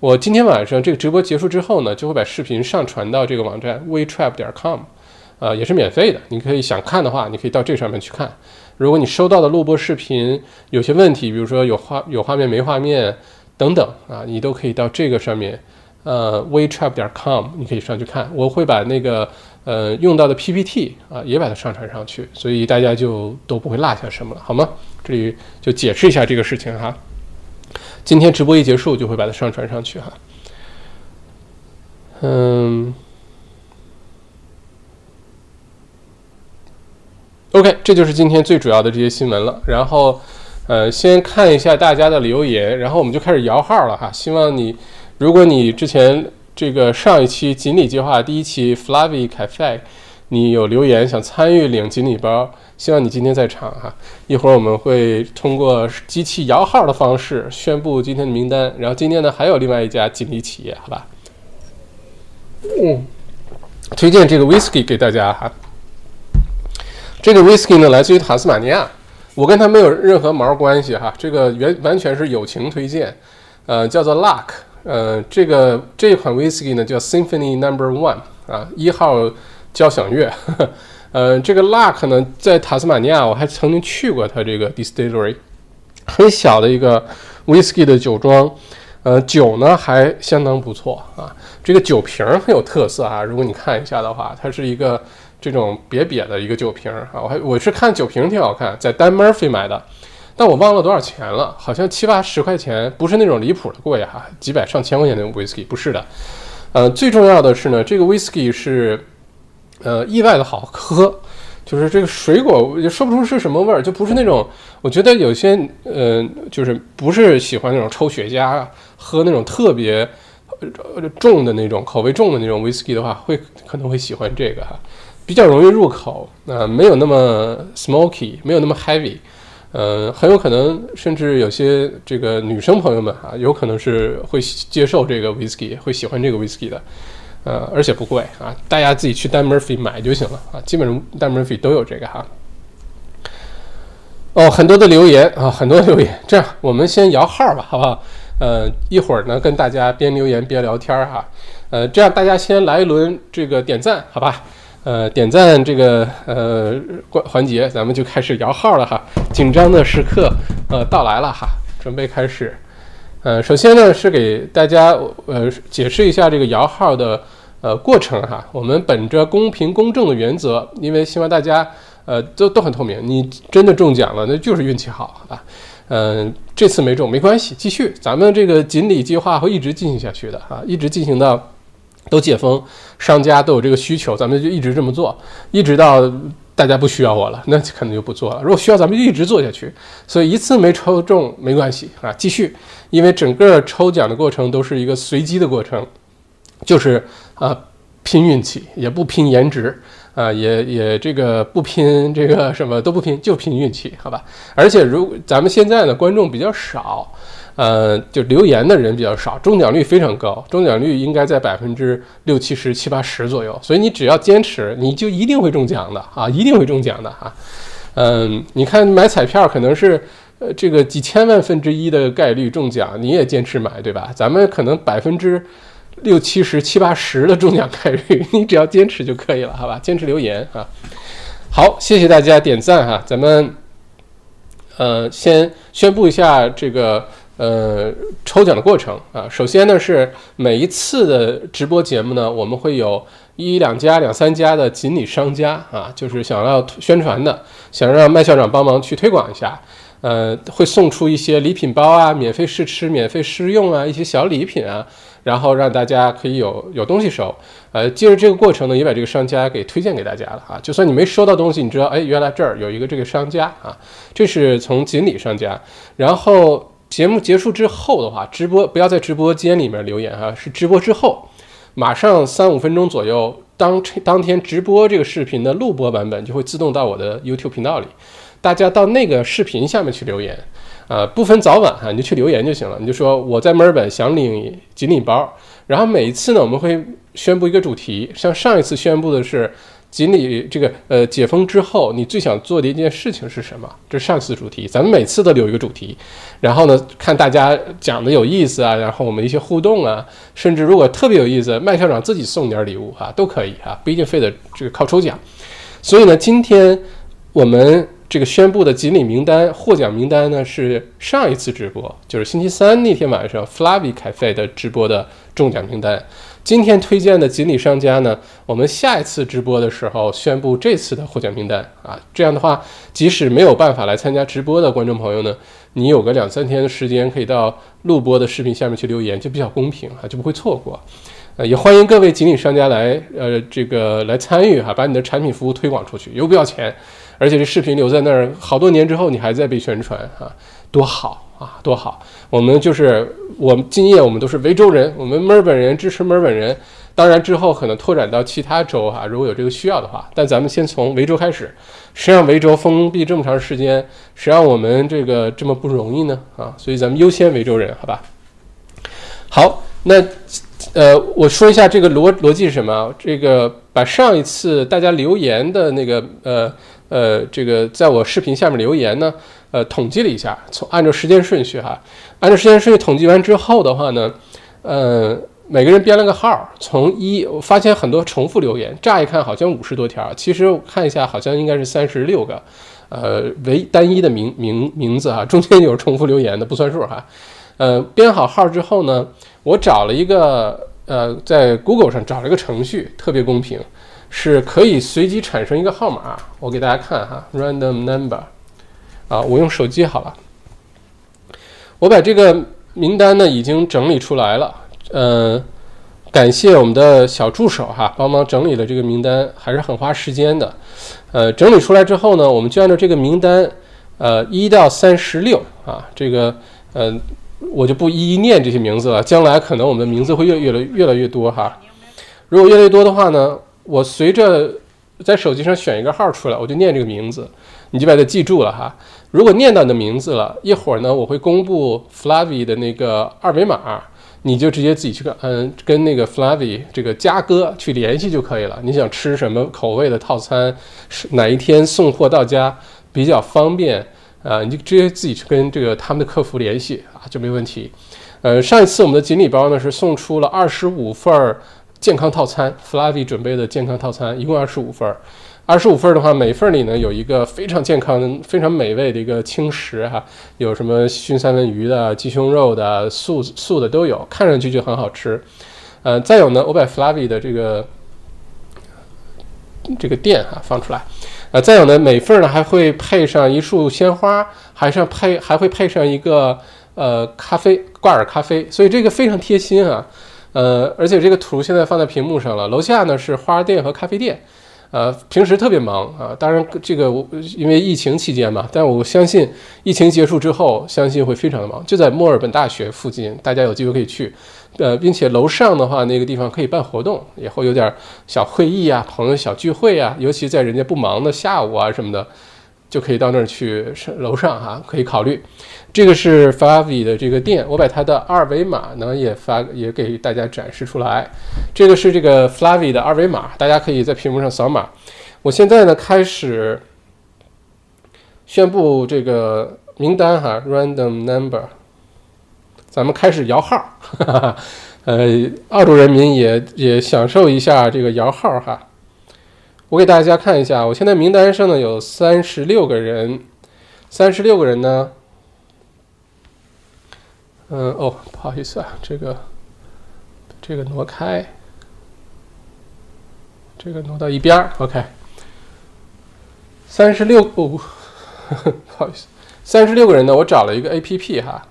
我今天晚上这个直播结束之后呢，就会把视频上传到这个网站 wetrap 点 com，啊，也是免费的。你可以想看的话，你可以到这上面去看。如果你收到的录播视频有些问题，比如说有画有画面没画面等等啊，你都可以到这个上面，呃，wechat 点 com，你可以上去看。我会把那个呃用到的 PPT 啊也把它上传上去，所以大家就都不会落下什么了，好吗？这里就解释一下这个事情哈。今天直播一结束，就会把它上传上去哈。嗯，OK，这就是今天最主要的这些新闻了。然后，呃，先看一下大家的留言，然后我们就开始摇号了哈。希望你，如果你之前这个上一期锦鲤计划第一期 Flavi Cafe，你有留言想参与领锦鲤包。希望你今天在场哈，一会儿我们会通过机器摇号的方式宣布今天的名单。然后今天呢，还有另外一家锦鲤企业，好吧？嗯，推荐这个 whisky 给大家哈。这个 whisky 呢，来自于塔斯马尼亚，我跟他没有任何毛关系哈。这个原完全是友情推荐，呃，叫做 Luck，呃，这个这款 whisky 呢叫 Symphony Number One 啊，一号交响乐。[LAUGHS] 呃，这个 Luck 呢，在塔斯马尼亚，我还曾经去过它这个 distillery，很小的一个 whisky 的酒庄，呃，酒呢还相当不错啊。这个酒瓶很有特色啊，如果你看一下的话，它是一个这种瘪瘪的一个酒瓶啊。我还我是看酒瓶挺好看，在 Dan Murphy 买的，但我忘了多少钱了，好像七八十块钱，不是那种离谱的贵哈，几百上千块钱的 whisky 不是的。呃，最重要的是呢，这个 whisky 是。呃，意外的好喝，就是这个水果也说不出是什么味儿，就不是那种。我觉得有些呃，就是不是喜欢那种抽雪茄、喝那种特别重的那种口味重的那种 whisky 的话，会可能会喜欢这个哈，比较容易入口，呃，没有那么 smoky，没有那么 heavy，呃，很有可能甚至有些这个女生朋友们啊，有可能是会接受这个 whisky，会喜欢这个 whisky 的。呃，而且不贵啊，大家自己去 Dan Murphy 买就行了啊，基本上 Dan Murphy 都有这个哈。哦，很多的留言啊，很多留言，这样我们先摇号吧，好不好？呃，一会儿呢跟大家边留言边聊天哈。呃，这样大家先来一轮这个点赞，好吧？呃，点赞这个呃关环节，咱们就开始摇号了哈。紧张的时刻呃到来了哈，准备开始。呃，首先呢是给大家呃解释一下这个摇号的呃过程哈。我们本着公平公正的原则，因为希望大家呃都都很透明。你真的中奖了，那就是运气好啊。嗯，这次没中没关系，继续。咱们这个锦鲤计划会一直进行下去的啊，一直进行到都解封，商家都有这个需求，咱们就一直这么做，一直到。大家不需要我了，那可能就不做了。如果需要，咱们就一直做下去。所以一次没抽中没关系啊，继续。因为整个抽奖的过程都是一个随机的过程，就是啊拼运气，也不拼颜值啊，也也这个不拼这个什么都不拼，就拼运气，好吧？[LAUGHS] 而且如咱们现在呢，观众比较少。呃，就留言的人比较少，中奖率非常高，中奖率应该在百分之六七十、七八十左右。所以你只要坚持，你就一定会中奖的啊，一定会中奖的哈。嗯，你看买彩票可能是呃这个几千万分之一的概率中奖，你也坚持买，对吧？咱们可能百分之六七十、七八十的中奖概率，你只要坚持就可以了，好吧？坚持留言啊。好，谢谢大家点赞哈，咱们呃先宣布一下这个。呃，抽奖的过程啊，首先呢是每一次的直播节目呢，我们会有一两家、两三家的锦鲤商家啊，就是想要宣传的，想让麦校长帮忙去推广一下，呃，会送出一些礼品包啊，免费试吃、免费试用啊，一些小礼品啊，然后让大家可以有有东西收。呃，借着这个过程呢，也把这个商家给推荐给大家了啊，就算你没收到东西，你知道，哎，原来这儿有一个这个商家啊，这是从锦鲤商家，然后。节目结束之后的话，直播不要在直播间里面留言哈，是直播之后，马上三五分钟左右，当当天直播这个视频的录播版本就会自动到我的 YouTube 频道里，大家到那个视频下面去留言，啊，不分早晚哈，你就去留言就行了，你就说我在墨尔本想领锦鲤包，然后每一次呢，我们会宣布一个主题，像上一次宣布的是。锦鲤这个呃解封之后，你最想做的一件事情是什么？这是上次主题，咱们每次都留一个主题，然后呢，看大家讲的有意思啊，然后我们一些互动啊，甚至如果特别有意思，麦校长自己送点礼物哈，都可以啊，不一定非得这个靠抽奖。所以呢，今天我们这个宣布的锦鲤名单获奖名单呢，是上一次直播，就是星期三那天晚上 Flavi Cafe 的直播的中奖名单。今天推荐的锦鲤商家呢，我们下一次直播的时候宣布这次的获奖名单啊。这样的话，即使没有办法来参加直播的观众朋友呢，你有个两三天的时间可以到录播的视频下面去留言，就比较公平哈，就不会错过。呃，也欢迎各位锦鲤商家来呃这个来参与哈，把你的产品服务推广出去，又不要钱，而且这视频留在那儿好多年之后你还在被宣传哈，多好。啊，多好！我们就是我们今夜，我们都是维州人，我们墨尔本人支持墨尔本人。当然之后可能拓展到其他州哈，如果有这个需要的话。但咱们先从维州开始。谁让维州封闭这么长时间？谁让我们这个这么不容易呢？啊，所以咱们优先维州人，好吧？好，那呃，我说一下这个逻逻辑是什么？这个把上一次大家留言的那个呃呃，这个在我视频下面留言呢。呃，统计了一下，从按照时间顺序哈，按照时间顺序统计完之后的话呢，呃，每个人编了个号，从一，我发现很多重复留言，乍一看好像五十多条，其实我看一下好像应该是三十六个，呃，为单一的名名名字哈，中间有重复留言的不算数哈，呃，编好号之后呢，我找了一个呃，在 Google 上找了一个程序，特别公平，是可以随机产生一个号码，我给大家看哈，random number。啊，我用手机好了。我把这个名单呢已经整理出来了，呃，感谢我们的小助手哈，帮忙整理了这个名单，还是很花时间的。呃，整理出来之后呢，我们就按照这个名单，呃，一到三十六啊，这个呃，我就不一一念这些名字了，将来可能我们的名字会越越来越来越多哈。如果越来越多的话呢，我随着在手机上选一个号出来，我就念这个名字。你就把它记住了哈。如果念到你的名字了，一会儿呢，我会公布 Flavi 的那个二维码，你就直接自己去跟嗯跟那个 Flavi 这个嘉哥去联系就可以了。你想吃什么口味的套餐，是哪一天送货到家比较方便啊？你就直接自己去跟这个他们的客服联系啊，就没问题。呃，上一次我们的锦鲤包呢是送出了二十五份儿健康套餐，Flavi 准备的健康套餐一共二十五份。二十五份的话，每份里呢有一个非常健康、非常美味的一个轻食哈，有什么熏三文鱼的、鸡胸肉的、素素的都有，看上去就很好吃。呃，再有呢，我把 Flavi 的这个这个店哈放出来。呃，再有呢，每份呢还会配上一束鲜花，还是配还会配上一个呃咖啡挂耳咖啡，所以这个非常贴心啊。呃，而且这个图现在放在屏幕上了，楼下呢是花店和咖啡店。呃，平时特别忙啊，当然这个我因为疫情期间嘛，但我相信疫情结束之后，相信会非常的忙。就在墨尔本大学附近，大家有机会可以去，呃，并且楼上的话，那个地方可以办活动，也会有点小会议啊，朋友小聚会啊，尤其在人家不忙的下午啊什么的。就可以到那儿去楼上哈，可以考虑。这个是 Flavy 的这个店，我把它的二维码呢也发也给大家展示出来。这个是这个 Flavy 的二维码，大家可以在屏幕上扫码。我现在呢开始宣布这个名单哈，random number，咱们开始摇号，哈哈，呃，澳洲人民也也享受一下这个摇号哈。我给大家看一下，我现在名单上呢有三十六个人，三十六个人呢，嗯，哦，不好意思啊，这个这个挪开，这个挪到一边儿，OK。三十六哦，[LAUGHS] 不好意思，三十六个人呢。我找了一个 A P P 哈，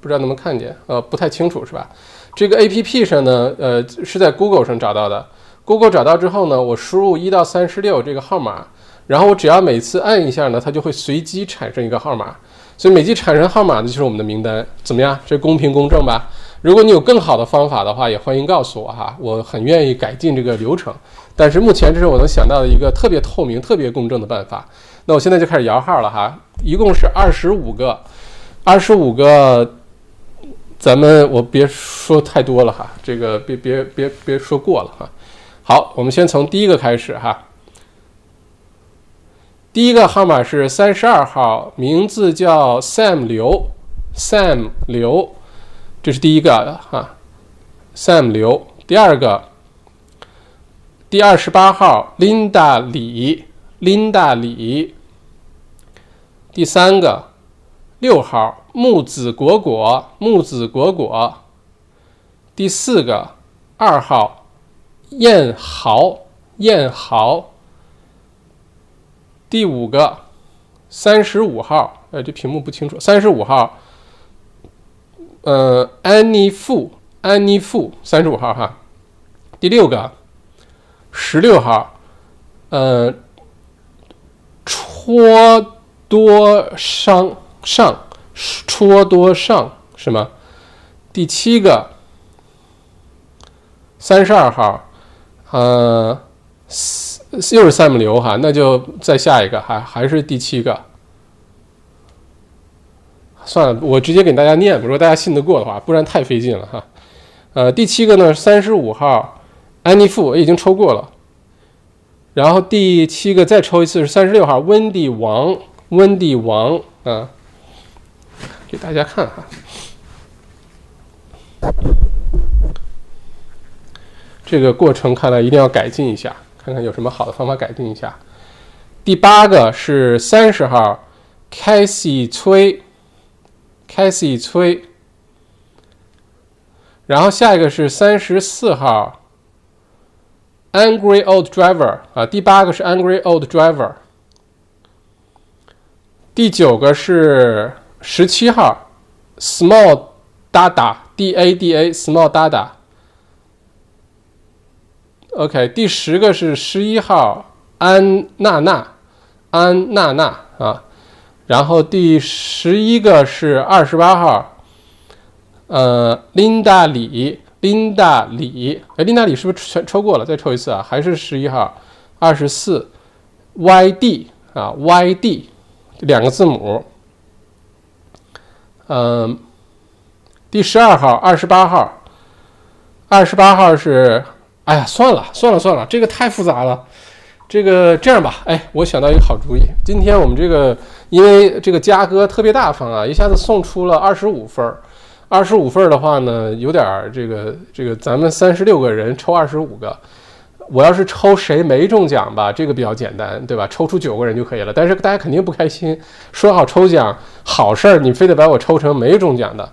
不知道能不能看见，呃，不太清楚是吧？这个 A P P 上呢，呃，是在 Google 上找到的。Google 找到之后呢，我输入一到三十六这个号码，然后我只要每次按一下呢，它就会随机产生一个号码。所以每季产生号码的就是我们的名单，怎么样？这公平公正吧？如果你有更好的方法的话，也欢迎告诉我哈，我很愿意改进这个流程。但是目前这是我能想到的一个特别透明、特别公正的办法。那我现在就开始摇号了哈，一共是二十五个，二十五个，咱们我别说太多了哈，这个别别别别说过了哈。好，我们先从第一个开始哈。第一个号码是三十二号，名字叫 Sam 刘，Sam 刘，这是第一个哈，Sam 刘。第二个。第二十八号，Linda 李，Linda 李。第三个，六号，木子果果，木子果果。第四个，二号，燕豪，燕豪。第五个，三十五号，呃，这屏幕不清楚，三十五号，呃，安妮富，安妮富，三十五号哈。第六个。十六号，呃，戳多上上，戳多上是吗？第七个，三十二号，呃，又是 Sam 刘哈，那就再下一个，还还是第七个。算了，我直接给大家念，如果大家信得过的话，不然太费劲了哈。呃，第七个呢，三十五号。安妮富已经抽过了，然后第七个再抽一次是三十六号温迪王，温迪王啊，给大家看哈，这个过程看来一定要改进一下，看看有什么好的方法改进一下。第八个是三十号凯西崔，凯西崔，然后下一个是三十四号。Angry old driver 啊，第八个是 Angry old driver，第九个是十七号 Small Dada D A D A Small Dada。OK，第十个是十一号安娜娜安娜娜啊，然后第十一个是二十八号，呃琳达里。琳达里，哎，琳达里是不是全抽过了？再抽一次啊，还是十一号，二十四，YD 啊，YD 两个字母，嗯，第十二号，二十八号，二十八号是，哎呀，算了算了算了，这个太复杂了，这个这样吧，哎，我想到一个好主意，今天我们这个因为这个嘉哥特别大方啊，一下子送出了二十五份儿。二十五份儿的话呢，有点儿这个这个，咱们三十六个人抽二十五个，我要是抽谁没中奖吧，这个比较简单，对吧？抽出九个人就可以了。但是大家肯定不开心，说好抽奖好事儿，你非得把我抽成没中奖的，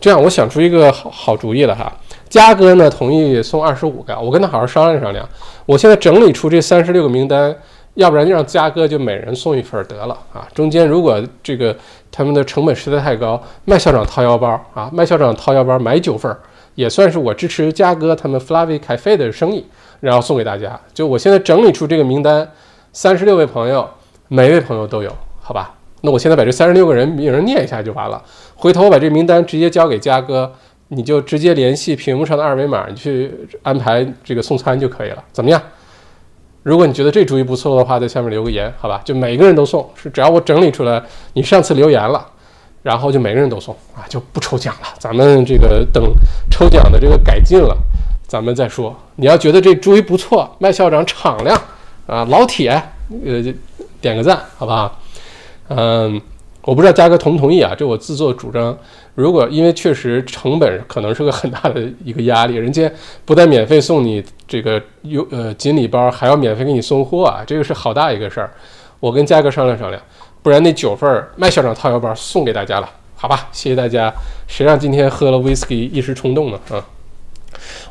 这样我想出一个好好主意了哈。嘉哥呢同意送二十五个，我跟他好好商量商量。我现在整理出这三十六个名单。要不然就让嘉哥就每人送一份得了啊！中间如果这个他们的成本实在太高，麦校长掏腰包啊，麦校长掏腰包买九份，也算是我支持嘉哥他们 Flavi Cafe 的生意，然后送给大家。就我现在整理出这个名单，三十六位朋友，每位朋友都有，好吧？那我现在把这三十六个人名人念一下就完了。回头我把这名单直接交给嘉哥，你就直接联系屏幕上的二维码，你去安排这个送餐就可以了，怎么样？如果你觉得这主意不错的话，在下面留个言，好吧？就每个人都送，是只要我整理出来，你上次留言了，然后就每个人都送啊，就不抽奖了。咱们这个等抽奖的这个改进了，咱们再说。你要觉得这主意不错，麦校长敞亮啊，老铁，呃，点个赞，好不好？嗯，我不知道嘉哥同不同意啊？这我自作主张。如果因为确实成本可能是个很大的一个压力，人家不但免费送你这个优呃锦鲤包，还要免费给你送货啊，这个是好大一个事儿。我跟嘉哥商量商量，不然那九份麦校长套腰包送给大家了，好吧？谢谢大家。谁让今天喝了 whisky 一时冲动呢？啊，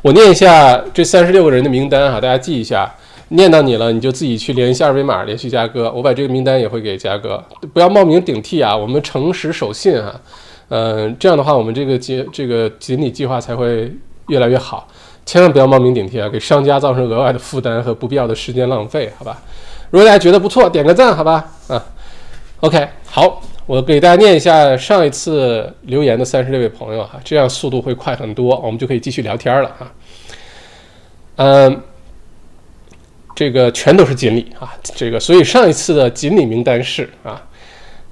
我念一下这三十六个人的名单哈，大家记一下。念到你了，你就自己去联系二维码联系嘉哥，我把这个名单也会给嘉哥。不要冒名顶替啊，我们诚实守信啊。嗯，这样的话，我们这个锦这个锦鲤计划才会越来越好。千万不要冒名顶替啊，给商家造成额外的负担和不必要的时间浪费，好吧？如果大家觉得不错，点个赞，好吧？啊，OK，好，我给大家念一下上一次留言的三十六位朋友哈，这样速度会快很多，我们就可以继续聊天了哈。嗯，这个全都是锦鲤啊，这个所以上一次的锦鲤名单是啊。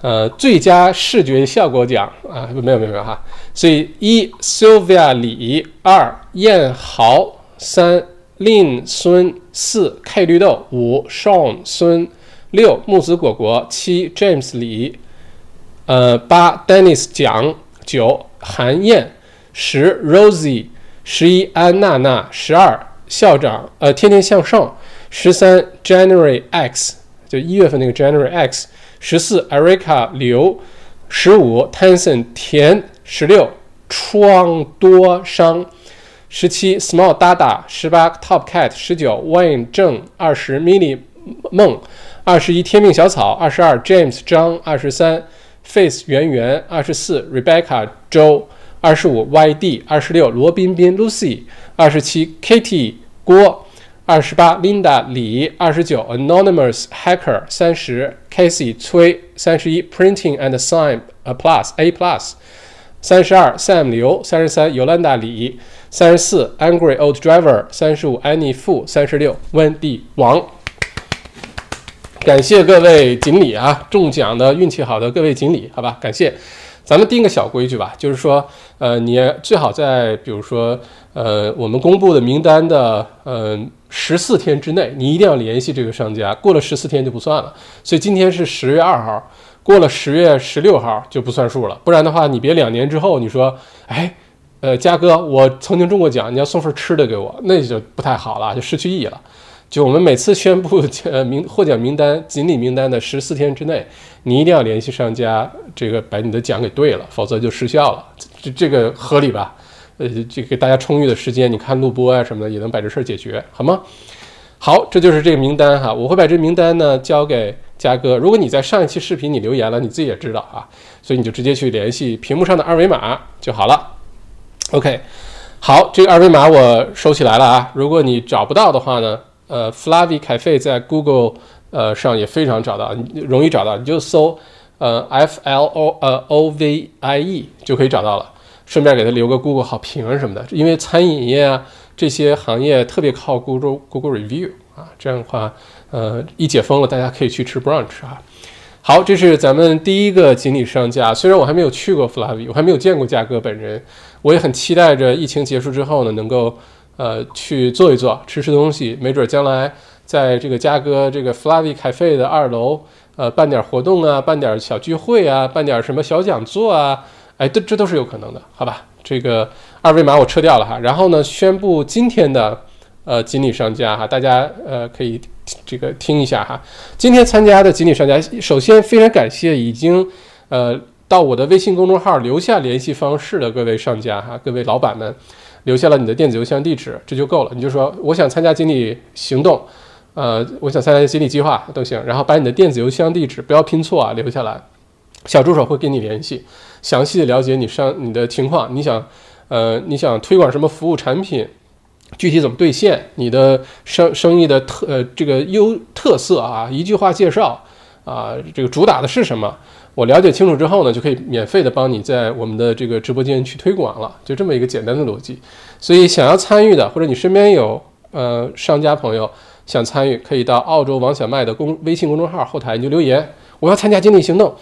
呃，最佳视觉效果奖啊，没有没有没有哈，所以一 Sylvia 李，二燕豪，三令孙，四 K 绿豆，五 Sean 孙，六木子果果，七 James 李，呃，八 Dennis 蒋，九韩燕，十 Rosie，十一安娜娜，十二校长，呃，天天向上，十三 January X，就一月份那个 January X。十四，Erica 刘，十五，Tenson 田，十六，创多商，十七，Small Dada，十八，Top Cat，十九，Wayne 郑，二十，Mini 梦，二十一，天命小草，二十二，James 张，二十三，Face 圆圆，二十四，Rebecca 周，二十五，YD，二十六，罗彬彬 Lucy，二十七，Kitty 郭。二十八，Linda 李；二十九，Anonymous Hacker；三十，Casey 崔；三十一，Printing and Sign a Plus A Plus；三十二，Sam 刘；三十三，Yolanda 李；三十四，Angry Old Driver；三十五，Annie 付；三十六，Wendy 王。感谢各位锦鲤啊，中奖的运气好的各位锦鲤，好吧，感谢。咱们定个小规矩吧，就是说，呃，你最好在比如说，呃，我们公布的名单的，嗯。十四天之内，你一定要联系这个商家。过了十四天就不算了。所以今天是十月二号，过了十月十六号就不算数了。不然的话，你别两年之后你说，哎，呃，嘉哥，我曾经中过奖，你要送份吃的给我，那就不太好了，就失去意义了。就我们每次宣布呃名获奖名单、锦鲤名单的十四天之内，你一定要联系商家，这个把你的奖给兑了，否则就失效了。这这个合理吧？呃，这给大家充裕的时间，你看录播啊什么的，也能把这事儿解决，好吗？好，这就是这个名单哈，我会把这名单呢交给嘉哥。如果你在上一期视频你留言了，你自己也知道啊，所以你就直接去联系屏幕上的二维码就好了。OK，好，这个二维码我收起来了啊。如果你找不到的话呢，呃，Flavi Cafe 在 Google 呃上也非常找到，容易找到，你就搜呃 F L O 呃 O V I E 就可以找到了。顺便给他留个 Google 好评什么的，因为餐饮业啊这些行业特别靠 Google Google Review 啊，这样的话，呃，一解封了，大家可以去吃 brunch 啊。好，这是咱们第一个锦鲤商家。虽然我还没有去过 Flavi，我还没有见过嘉哥本人，我也很期待着疫情结束之后呢，能够呃去坐一坐，吃吃东西，没准将来在这个嘉哥这个 Flavie Cafe 的二楼，呃，办点活动啊，办点小聚会啊，办点什么小讲座啊。哎，这这都是有可能的，好吧？这个二维码我撤掉了哈。然后呢，宣布今天的呃锦鲤商家哈，大家呃可以这个听一下哈。今天参加的锦鲤商家，首先非常感谢已经呃到我的微信公众号留下联系方式的各位商家哈，各位老板们留下了你的电子邮箱地址，这就够了。你就说我想参加锦鲤行动，呃，我想参加锦鲤计划都行。然后把你的电子邮箱地址不要拼错啊，留下来，小助手会跟你联系。详细的了解你商你的情况，你想，呃，你想推广什么服务产品，具体怎么兑现，你的生生意的特呃这个优特色啊，一句话介绍啊，这个主打的是什么？我了解清楚之后呢，就可以免费的帮你在我们的这个直播间去推广了，就这么一个简单的逻辑。所以想要参与的，或者你身边有呃商家朋友想参与，可以到澳洲王小麦的公微信公众号后台你就留言，我要参加经理行动，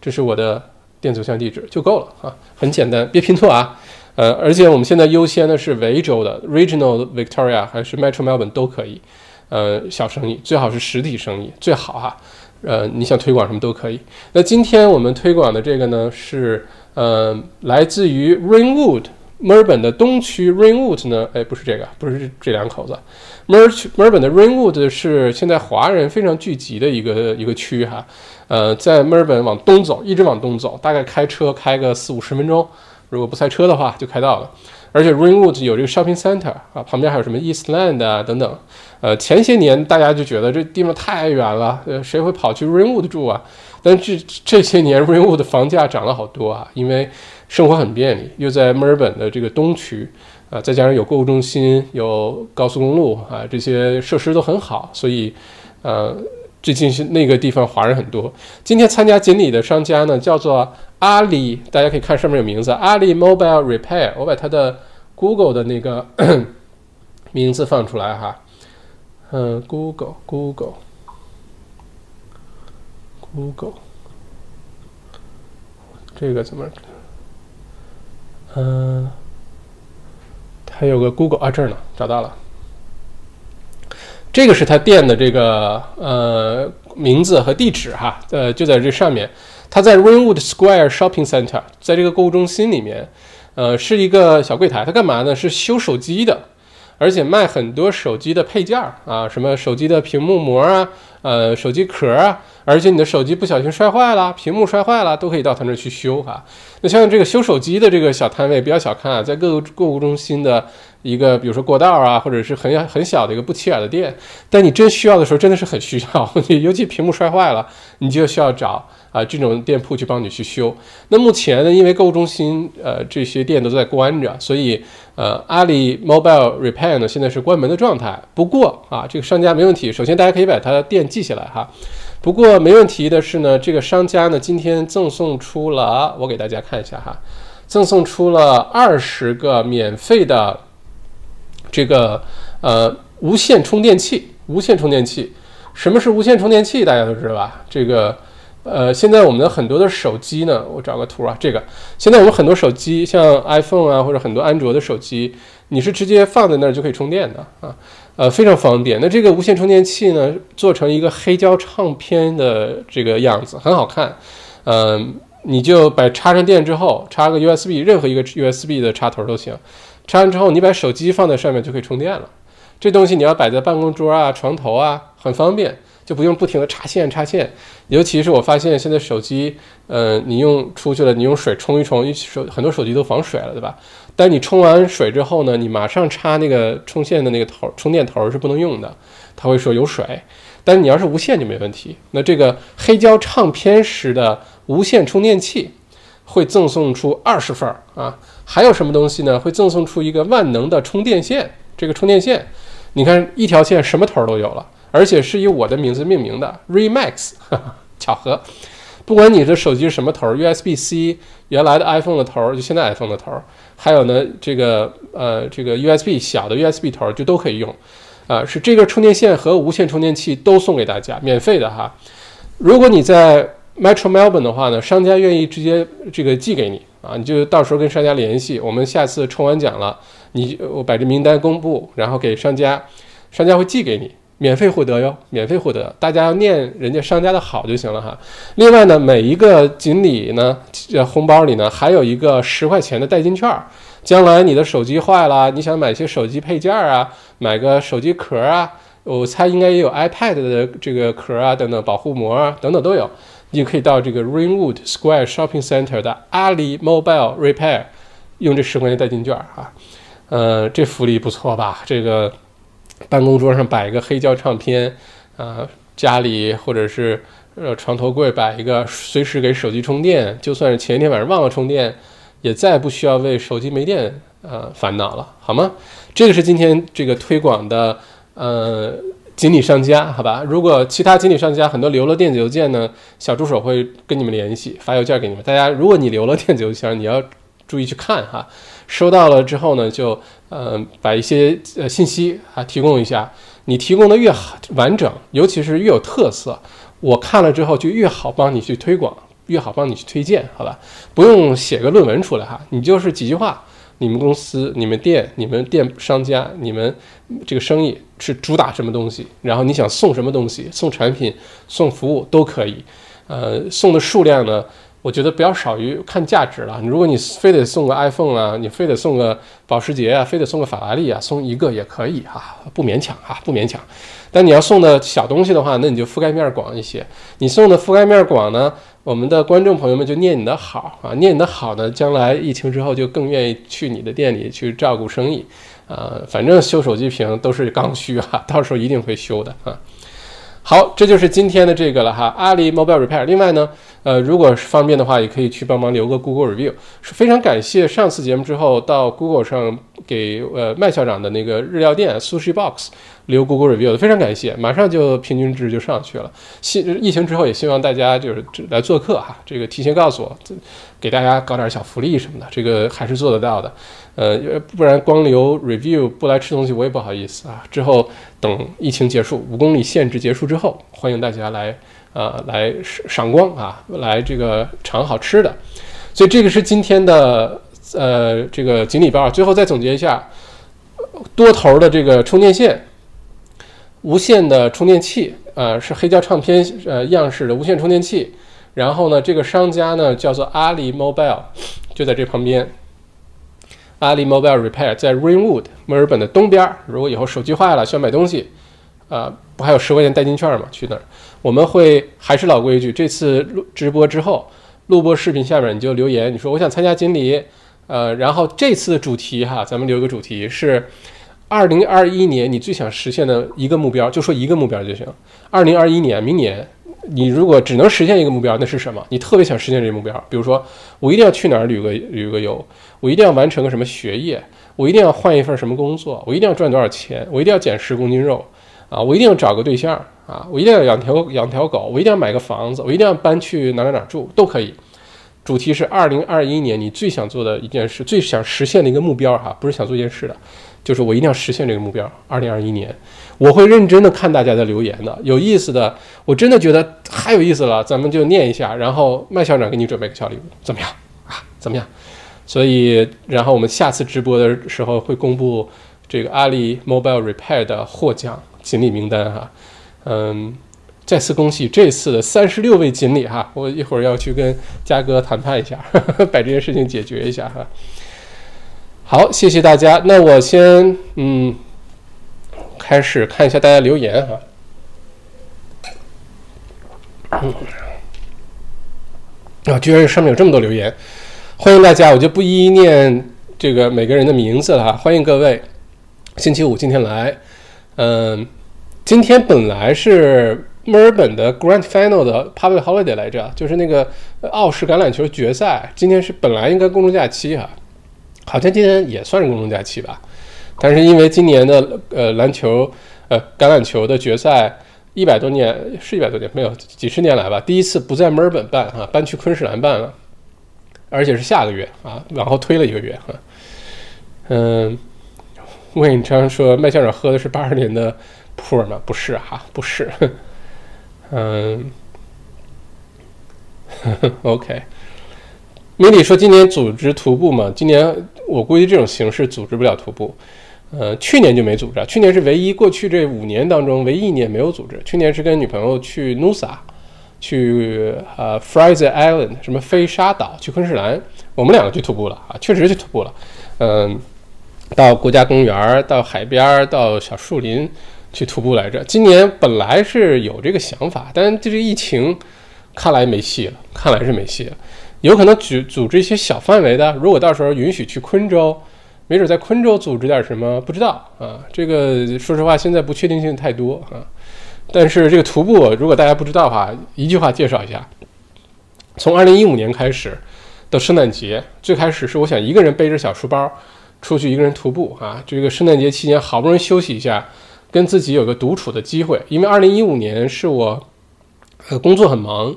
这是我的。电子邮箱地址就够了啊，很简单，别拼错啊。呃，而且我们现在优先的是维州的 Regional Victoria 还是 Metro Melbourne 都可以。呃，小生意最好是实体生意最好哈。呃，你想推广什么都可以。那今天我们推广的这个呢，是呃，来自于 Rainwood 墨尔本的东区 Rainwood 呢，哎，不是这个，不是这两口子。墨尔墨尔本的 Rainwood 是现在华人非常聚集的一个一个区哈。呃，在墨尔本往东走，一直往东走，大概开车开个四五十分钟，如果不塞车的话，就开到了。而且 Rainwood 有这个 shopping center 啊，旁边还有什么 Eastland 啊等等。呃，前些年大家就觉得这地方太远了，呃，谁会跑去 Rainwood 住啊？但这这些年 Rainwood 的房价涨了好多啊，因为生活很便利，又在墨尔本的这个东区啊，再加上有购物中心、有高速公路啊，这些设施都很好，所以呃，最近是那个地方华人很多。今天参加锦鲤的商家呢，叫做阿里，大家可以看上面有名字，阿里 Mobile Repair。我把它的 Google 的那个 [CLEARS THROAT] 名字放出来哈。嗯，Google，Google，Google，这个怎么？嗯，它有个 Google 啊，这儿呢，找到了。这个是他店的这个呃名字和地址哈，呃，就在这上面。他在 Rainwood Square Shopping Center，在这个购物中心里面，呃，是一个小柜台。他干嘛呢？是修手机的。而且卖很多手机的配件儿啊，什么手机的屏幕膜啊，呃，手机壳啊，而且你的手机不小心摔坏了，屏幕摔坏了，都可以到他那儿去修哈。那像这个修手机的这个小摊位，不要小看啊，在各个购物中心的一个，比如说过道啊，或者是很很小的一个不起眼的店，但你真需要的时候，真的是很需要，尤其屏幕摔坏了，你就需要找。啊，这种店铺去帮你去修。那目前呢，因为购物中心呃这些店都在关着，所以呃阿里 Mobile Repair 呢现在是关门的状态。不过啊，这个商家没问题。首先大家可以把他的店记下来哈。不过没问题的是呢，这个商家呢今天赠送出了，我给大家看一下哈，赠送出了二十个免费的这个呃无线充电器。无线充电器，什么是无线充电器？大家都知道吧？这个。呃，现在我们的很多的手机呢，我找个图啊，这个现在我们很多手机，像 iPhone 啊，或者很多安卓的手机，你是直接放在那儿就可以充电的啊，呃，非常方便。那这个无线充电器呢，做成一个黑胶唱片的这个样子，很好看。嗯，你就把插上电之后，插个 USB，任何一个 USB 的插头都行。插完之后，你把手机放在上面就可以充电了。这东西你要摆在办公桌啊、床头啊，很方便。就不用不停的插线插线，尤其是我发现现在手机，呃，你用出去了，你用水冲一冲，手很多手机都防水了，对吧？但你冲完水之后呢，你马上插那个充线的那个头，充电头是不能用的，它会说有水。但你要是无线就没问题。那这个黑胶唱片式的无线充电器会赠送出二十份儿啊，还有什么东西呢？会赠送出一个万能的充电线。这个充电线，你看一条线什么头都有了。而且是以我的名字命名的，Remax，[LAUGHS] 巧合。不管你的手机是什么头，USB-C，原来的 iPhone 的头，就现在 iPhone 的头，还有呢，这个呃，这个 USB 小的 USB 头就都可以用。啊，是这个充电线和无线充电器都送给大家，免费的哈。如果你在 Metro Melbourne 的话呢，商家愿意直接这个寄给你啊，你就到时候跟商家联系，我们下次抽完奖了，你我把这名单公布，然后给商家，商家会寄给你。免费获得哟，免费获得，大家要念人家商家的好就行了哈。另外呢，每一个锦鲤呢，呃，红包里呢还有一个十块钱的代金券，将来你的手机坏了，你想买些手机配件啊，买个手机壳啊，我猜应该也有 iPad 的这个壳啊，等等，保护膜啊，等等都有，你可以到这个 Rainwood Square Shopping Center 的 Ali Mobile Repair 用这十块钱代金券啊，呃，这福利不错吧？这个。办公桌上摆一个黑胶唱片，啊，家里或者是呃床头柜摆一个，随时给手机充电。就算是前一天晚上忘了充电，也再不需要为手机没电呃烦恼了，好吗？这个是今天这个推广的呃锦鲤商家，好吧？如果其他锦鲤商家很多留了电子邮件呢，小助手会跟你们联系，发邮件给你们。大家如果你留了电子邮件，你要注意去看哈。收到了之后呢，就呃把一些呃信息啊提供一下。你提供的越好完整，尤其是越有特色，我看了之后就越好帮你去推广，越好帮你去推荐，好吧？不用写个论文出来哈，你就是几句话，你们公司、你们店、你们店商家、你们这个生意是主打什么东西，然后你想送什么东西，送产品、送服务都可以。呃，送的数量呢？我觉得不要少于看价值了。如果你非得送个 iPhone 啊，你非得送个保时捷啊，非得送个法拉利啊，送一个也可以哈，不勉强哈，不勉强。但你要送的小东西的话，那你就覆盖面广一些。你送的覆盖面广呢，我们的观众朋友们就念你的好啊，念你的好呢，将来疫情之后就更愿意去你的店里去照顾生意啊。反正修手机屏都是刚需啊，[LAUGHS] 到时候一定会修的啊。好，这就是今天的这个了哈，阿里 Mobile Repair。另外呢。呃，如果是方便的话，也可以去帮忙留个 Google review。是非常感谢上次节目之后到 Google 上给呃麦校长的那个日料店 Sushi Box 留 Google review 的，非常感谢，马上就平均值就上去了。希疫情之后也希望大家就是来做客哈，这个提前告诉我，给大家搞点小福利什么的，这个还是做得到的。呃，不然光留 review 不来吃东西我也不好意思啊。之后等疫情结束，五公里限制结束之后，欢迎大家来。啊，来赏赏光啊，来这个尝好吃的，所以这个是今天的呃这个锦鲤包。最后再总结一下，多头的这个充电线，无线的充电器，呃是黑胶唱片呃样式的无线充电器。然后呢，这个商家呢叫做阿里 Mobile，就在这旁边。阿里 Mobile Repair 在 Ringwood 墨尔本的东边。如果以后手机坏了需要买东西，啊，不还有十块钱代金券吗？去那儿。我们会还是老规矩，这次录直播之后，录播视频下面你就留言，你说我想参加锦鲤，呃，然后这次的主题哈，咱们留个主题是二零二一年你最想实现的一个目标，就说一个目标就行。二零二一年，明年你如果只能实现一个目标，那是什么？你特别想实现这个目标，比如说我一定要去哪儿旅个旅个游，我一定要完成个什么学业，我一定要换一份什么工作，我一定要赚多少钱，我一定要减十公斤肉。啊，我一定要找个对象啊！我一定要养条养条狗，我一定要买个房子，我一定要搬去哪哪哪住都可以。主题是二零二一年你最想做的一件事，最想实现的一个目标哈，不是想做一件事的，就是我一定要实现这个目标。二零二一年，我会认真的看大家的留言的，有意思的，我真的觉得太有意思了，咱们就念一下，然后麦校长给你准备个小礼物，怎么样啊？怎么样？所以，然后我们下次直播的时候会公布这个阿里 Mobile Repair 的获奖。锦鲤名单哈，嗯，再次恭喜这次的三十六位锦鲤哈，我一会儿要去跟嘉哥谈判一下，[LAUGHS] 把这件事情解决一下哈。好，谢谢大家。那我先嗯，开始看一下大家留言哈。嗯，啊，居然上面有这么多留言，欢迎大家，我就不一一念这个每个人的名字了哈。欢迎各位，星期五今天来。嗯，今天本来是墨尔本的 Grand Final 的 Public Holiday 来着，就是那个澳式橄榄球决赛。今天是本来应该公众假期哈，好像今天也算是公众假期吧。但是因为今年的呃篮球呃橄榄球的决赛一百多年是一百多年没有几十年来吧，第一次不在墨尔本办哈，搬去昆士兰办了，而且是下个月啊，往后推了一个月哈。嗯。魏永昌说：“麦校长喝的是八二年的普洱吗？不是哈，不是。[LAUGHS] 嗯，[LAUGHS] OK。米里说今年组织徒步嘛？今年我估计这种形式组织不了徒步。呃，去年就没组织，去年是唯一过去这五年当中唯一一年没有组织。去年是跟女朋友去 Nusa，去呃 Fraser Island，什么飞沙岛，去昆士兰，我们两个去徒步了啊，确实去徒步了。嗯。”到国家公园到海边到小树林去徒步来着。今年本来是有这个想法，但这个疫情看来没戏了，看来是没戏了。有可能组组织一些小范围的，如果到时候允许去昆州，没准在昆州组织点什么，不知道啊。这个说实话，现在不确定性太多啊。但是这个徒步，如果大家不知道的话，一句话介绍一下：从二零一五年开始的圣诞节，最开始是我想一个人背着小书包。出去一个人徒步啊，这个圣诞节期间好不容易休息一下，跟自己有个独处的机会。因为二零一五年是我，呃，工作很忙，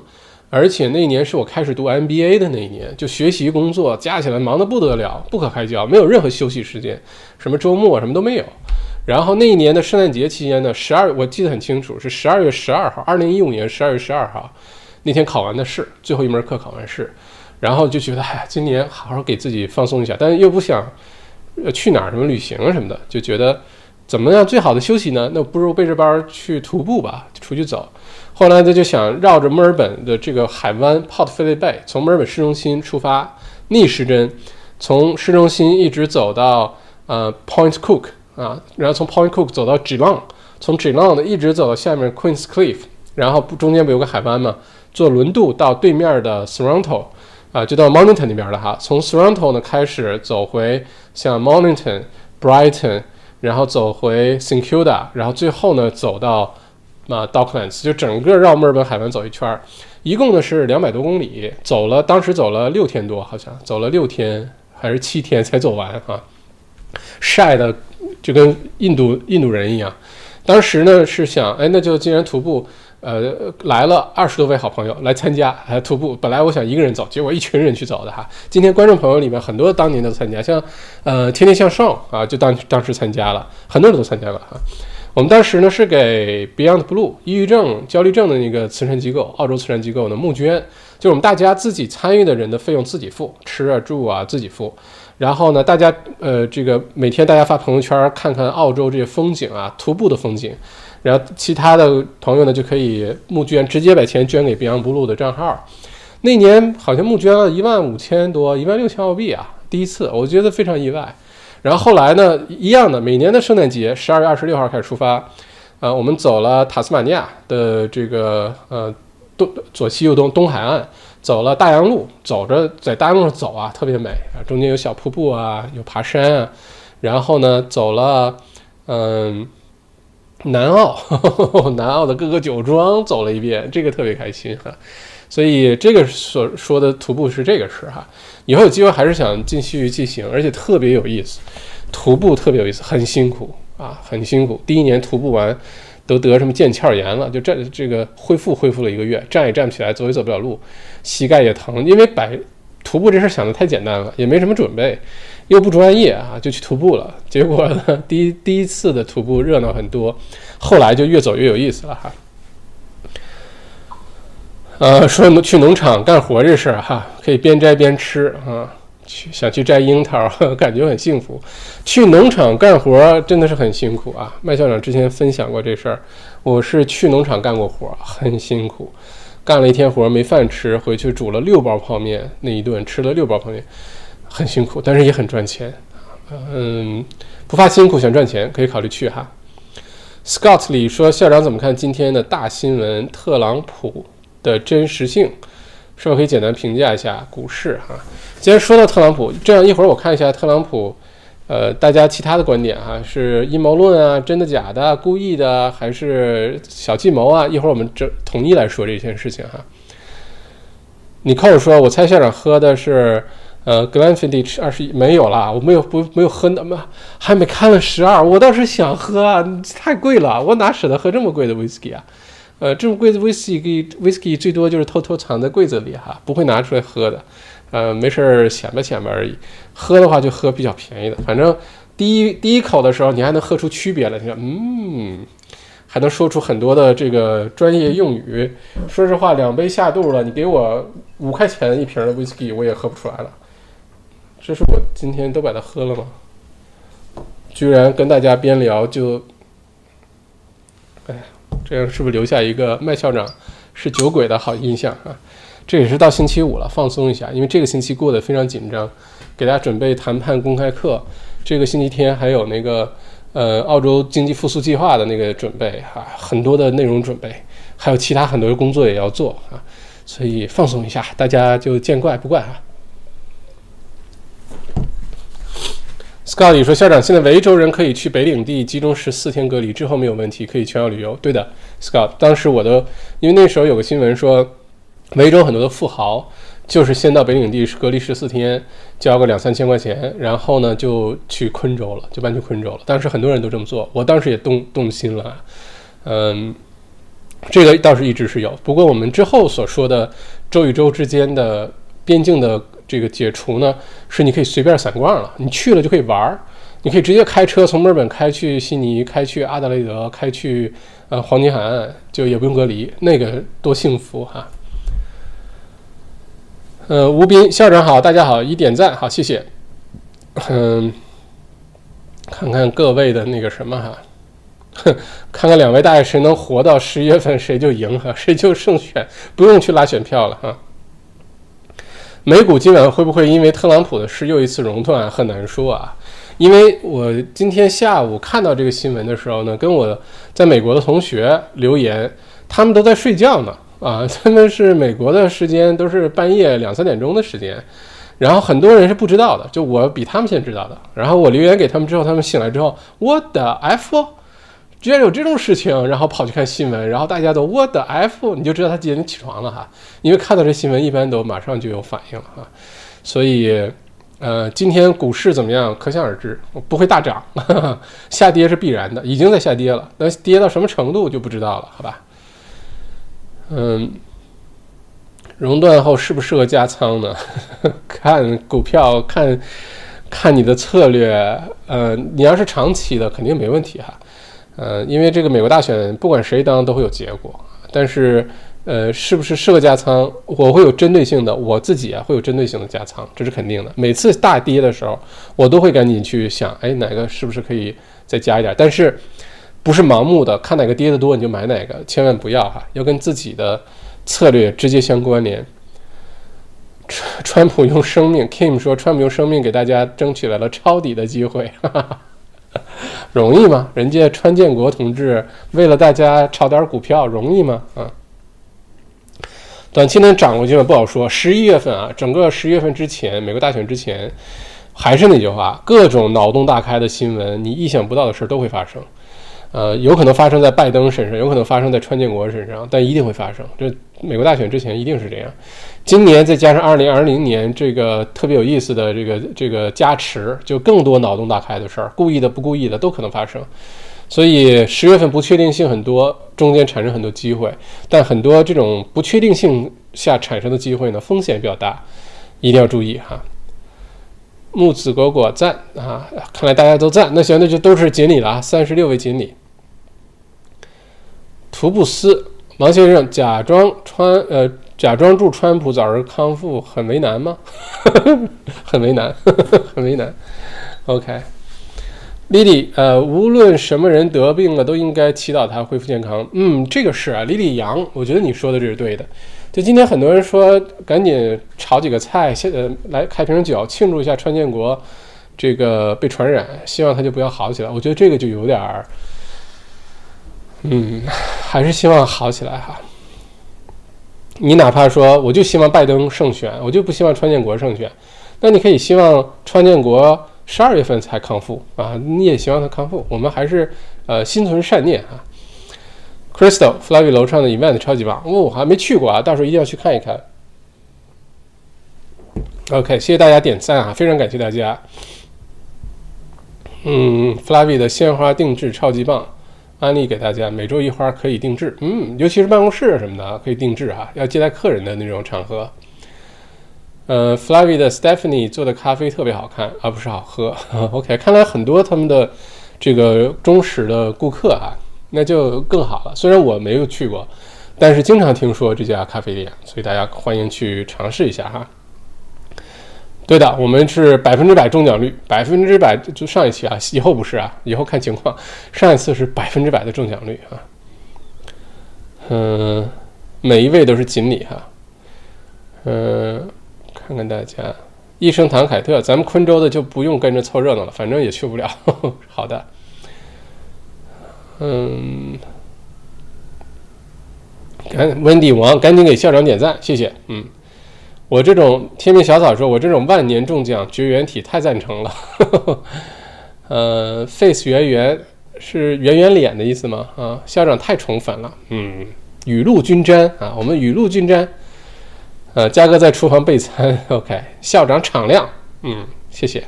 而且那一年是我开始读 MBA 的那一年，就学习工作加起来忙得不得了，不可开交，没有任何休息时间，什么周末什么都没有。然后那一年的圣诞节期间呢，十二我记得很清楚，是十二月十二号，二零一五年十二月十二号那天考完的试，最后一门课考完试。然后就觉得，哎，今年好好给自己放松一下，但是又不想，呃，去哪儿什么旅行什么的，就觉得怎么样最好的休息呢？那不如背着包去徒步吧，出去走。后来他就想绕着墨尔本的这个海湾 Port Phillip Bay，从墨尔本市中心出发，逆时针，从市中心一直走到呃 Point Cook 啊，然后从 Point Cook 走到 Geelong，从 Geelong 的一直走到下面 Queens Cliff，然后不中间不有个海湾吗？坐轮渡到对面的 s o r o n t o 啊，就到 Monington 那边了哈。从 s o r o n t o 呢开始走回像 Monington，Brighton，然后走回 St Kilda，然后最后呢走到。啊，Docklands 就整个绕墨尔本海湾走一圈儿，一共呢是两百多公里，走了当时走了六天多，好像走了六天还是七天才走完啊，晒的就跟印度印度人一样。当时呢是想，哎，那就既然徒步，呃，来了二十多位好朋友来参加，还徒步。本来我想一个人走，结果一群人去走的哈。今天观众朋友里面很多当年都参加，像呃天天向上啊，就当当时参加了，很多人都参加了哈。我们当时呢是给 Beyond Blue 抑郁症、焦虑症的那个慈善机构，澳洲慈善机构呢募捐，就是我们大家自己参与的人的费用自己付，吃啊住啊自己付。然后呢，大家呃这个每天大家发朋友圈看看澳洲这些风景啊，徒步的风景。然后其他的朋友呢就可以募捐，直接把钱捐给 Beyond Blue 的账号。那年好像募捐了一万五千多，一万六千澳币啊，第一次，我觉得非常意外。然后后来呢，一样的，每年的圣诞节，十二月二十六号开始出发，呃，我们走了塔斯马尼亚的这个呃东左西右东东海岸，走了大洋路，走着在大洋路上走啊，特别美啊，中间有小瀑布啊，有爬山啊，然后呢，走了嗯南澳，[LAUGHS] 南澳的各个酒庄走了一遍，这个特别开心哈，所以这个所说的徒步是这个事哈。以后有机会还是想继续进行，而且特别有意思，徒步特别有意思，很辛苦啊，很辛苦。第一年徒步完，都得什么腱鞘炎了，就站这个恢复恢复了一个月，站也站不起来，走也走不了路，膝盖也疼。因为摆徒步这事想的太简单了，也没什么准备，又不专业啊，就去徒步了。结果呢，第一第一次的徒步热闹很多，后来就越走越有意思了哈。呃，说去农场干活这事儿哈，可以边摘边吃啊。去想去摘樱桃，[LAUGHS] 感觉很幸福。去农场干活真的是很辛苦啊。麦校长之前分享过这事儿，我是去农场干过活，很辛苦，干了一天活没饭吃，回去煮了六包泡面，那一顿吃了六包泡面，很辛苦，但是也很赚钱。嗯，不怕辛苦想赚钱，可以考虑去哈。Scott 里说，校长怎么看今天的大新闻？特朗普。的真实性，是否可以简单评价一下股市？哈，既然说到特朗普，这样一会儿我看一下特朗普，呃，大家其他的观点哈，是阴谋论啊，真的假的，故意的，还是小计谋啊？一会儿我们这统一来说这件事情哈。你靠我说，我猜校长喝的是呃 Glenfiddich 二十一，没有啦，我没有不没有喝那么，还没开了十二，我倒是想喝，太贵了，我哪舍得喝这么贵的 whisky 啊？呃，这种柜子威士忌，whisky 最多就是偷偷藏在柜子里哈，不会拿出来喝的。呃，没事儿显摆显摆而已。喝的话就喝比较便宜的，反正第一第一口的时候你还能喝出区别来，你看，嗯，还能说出很多的这个专业用语。说实话，两杯下肚了，你给我五块钱一瓶的 whisky，我也喝不出来了。这是我今天都把它喝了吗？居然跟大家边聊就，哎。这样是不是留下一个麦校长是酒鬼的好印象啊？这也是到星期五了，放松一下，因为这个星期过得非常紧张，给大家准备谈判公开课。这个星期天还有那个呃澳洲经济复苏计划的那个准备哈，很多的内容准备，还有其他很多的工作也要做啊，所以放松一下，大家就见怪不怪啊。Scott 说：“校长，现在维州人可以去北领地集中十四天隔离之后没有问题，可以全澳旅游。”对的，Scott，当时我的，因为那时候有个新闻说，维州很多的富豪就是先到北领地隔离十四天，交个两三千块钱，然后呢就去昆州了，就搬去昆州了。当时很多人都这么做，我当时也动动心了。嗯，这个倒是一直是有，不过我们之后所说的州与州之间的边境的。这个解除呢，是你可以随便散逛了，你去了就可以玩儿，你可以直接开车从墨尔本开去悉尼，开去阿德雷德，开去呃黄金海岸，就也不用隔离，那个多幸福哈！呃，吴斌校长好，大家好，一点赞好，谢谢。嗯，看看各位的那个什么哈，哼 [LAUGHS] 看看两位大爷谁能活到十一月份，谁就赢哈，谁就胜选，不用去拉选票了哈。美股今晚会不会因为特朗普的事又一次熔断？很难说啊，因为我今天下午看到这个新闻的时候呢，跟我在美国的同学留言，他们都在睡觉呢啊，[LAUGHS] 他们是美国的时间都是半夜两三点钟的时间，然后很多人是不知道的，就我比他们先知道的，然后我留言给他们之后，他们醒来之后，我的 F。居然有这种事情，然后跑去看新闻，然后大家都我的 F，你就知道他几点起床了哈，因为看到这新闻一般都马上就有反应了哈，所以，呃，今天股市怎么样，可想而知，不会大涨，[LAUGHS] 下跌是必然的，已经在下跌了，那跌到什么程度就不知道了，好吧？嗯，熔断后适不适合加仓呢？[LAUGHS] 看股票，看看你的策略，呃，你要是长期的，肯定没问题哈。呃，因为这个美国大选，不管谁当都会有结果，但是，呃，是不是适合加仓？我会有针对性的，我自己啊会有针对性的加仓，这是肯定的。每次大跌的时候，我都会赶紧去想，哎，哪个是不是可以再加一点？但是，不是盲目的看哪个跌的多你就买哪个，千万不要哈，要跟自己的策略直接相关联。川川普用生命，Kim 说，川普用生命给大家争取来了抄底的机会。哈哈 [LAUGHS] 容易吗？人家川建国同志为了大家炒点股票，容易吗？啊，短期能涨过去吗？不好说。十一月份啊，整个十一月份之前，美国大选之前，还是那句话，各种脑洞大开的新闻，你意想不到的事都会发生。呃，有可能发生在拜登身上，有可能发生在川建国身上，但一定会发生。这美国大选之前一定是这样。今年再加上二零二零年这个特别有意思的这个这个加持，就更多脑洞大开的事儿，故意的不故意的都可能发生。所以十月份不确定性很多，中间产生很多机会，但很多这种不确定性下产生的机会呢，风险比较大，一定要注意哈。木子果果赞啊，看来大家都赞，那行那就都是锦鲤了啊，三十六位锦鲤。图布斯，王先生假装川呃假装祝川普早日康复很为难吗？[LAUGHS] 很为难，[LAUGHS] 很为难。OK，Lily，呃，无论什么人得病了，都应该祈祷他恢复健康。嗯，这个是啊，Lily 杨，我觉得你说的这是对的。就今天很多人说赶紧炒几个菜，现在来开瓶酒庆祝一下川建国这个被传染，希望他就不要好起来。我觉得这个就有点儿。嗯，还是希望好起来哈。你哪怕说，我就希望拜登胜选，我就不希望川建国胜选。那你可以希望川建国十二月份才康复啊，你也希望他康复。我们还是呃心存善念啊。Crystal Flavy 楼上的 event 超级棒，哦，我还没去过啊，到时候一定要去看一看。OK，谢谢大家点赞啊，非常感谢大家。嗯，Flavy 的鲜花定制超级棒。安利给大家，每周一花可以定制，嗯，尤其是办公室什么的可以定制哈，要接待客人的那种场合。呃，Flavi 的 Stephanie 做的咖啡特别好看，而不是好喝。[LAUGHS] OK，看来很多他们的这个忠实的顾客哈，那就更好了。虽然我没有去过，但是经常听说这家咖啡店，所以大家欢迎去尝试一下哈。对的，我们是百分之百中奖率，百分之百就上一期啊，以后不是啊，以后看情况。上一次是百分之百的中奖率啊，嗯，每一位都是锦鲤哈，嗯，看看大家，一声唐凯特，咱们昆州的就不用跟着凑热闹了，反正也去不了。好的，嗯，赶温迪王赶紧给校长点赞，谢谢，嗯。我这种天命小草说，我这种万年中奖绝缘体太赞成了。[LAUGHS] 呃，face 圆圆是圆圆脸的意思吗？啊，校长太宠粉了。嗯，雨露均沾啊，我们雨露均沾。呃，嘉哥在厨房备餐。[LAUGHS] OK，校长敞亮。嗯，谢谢。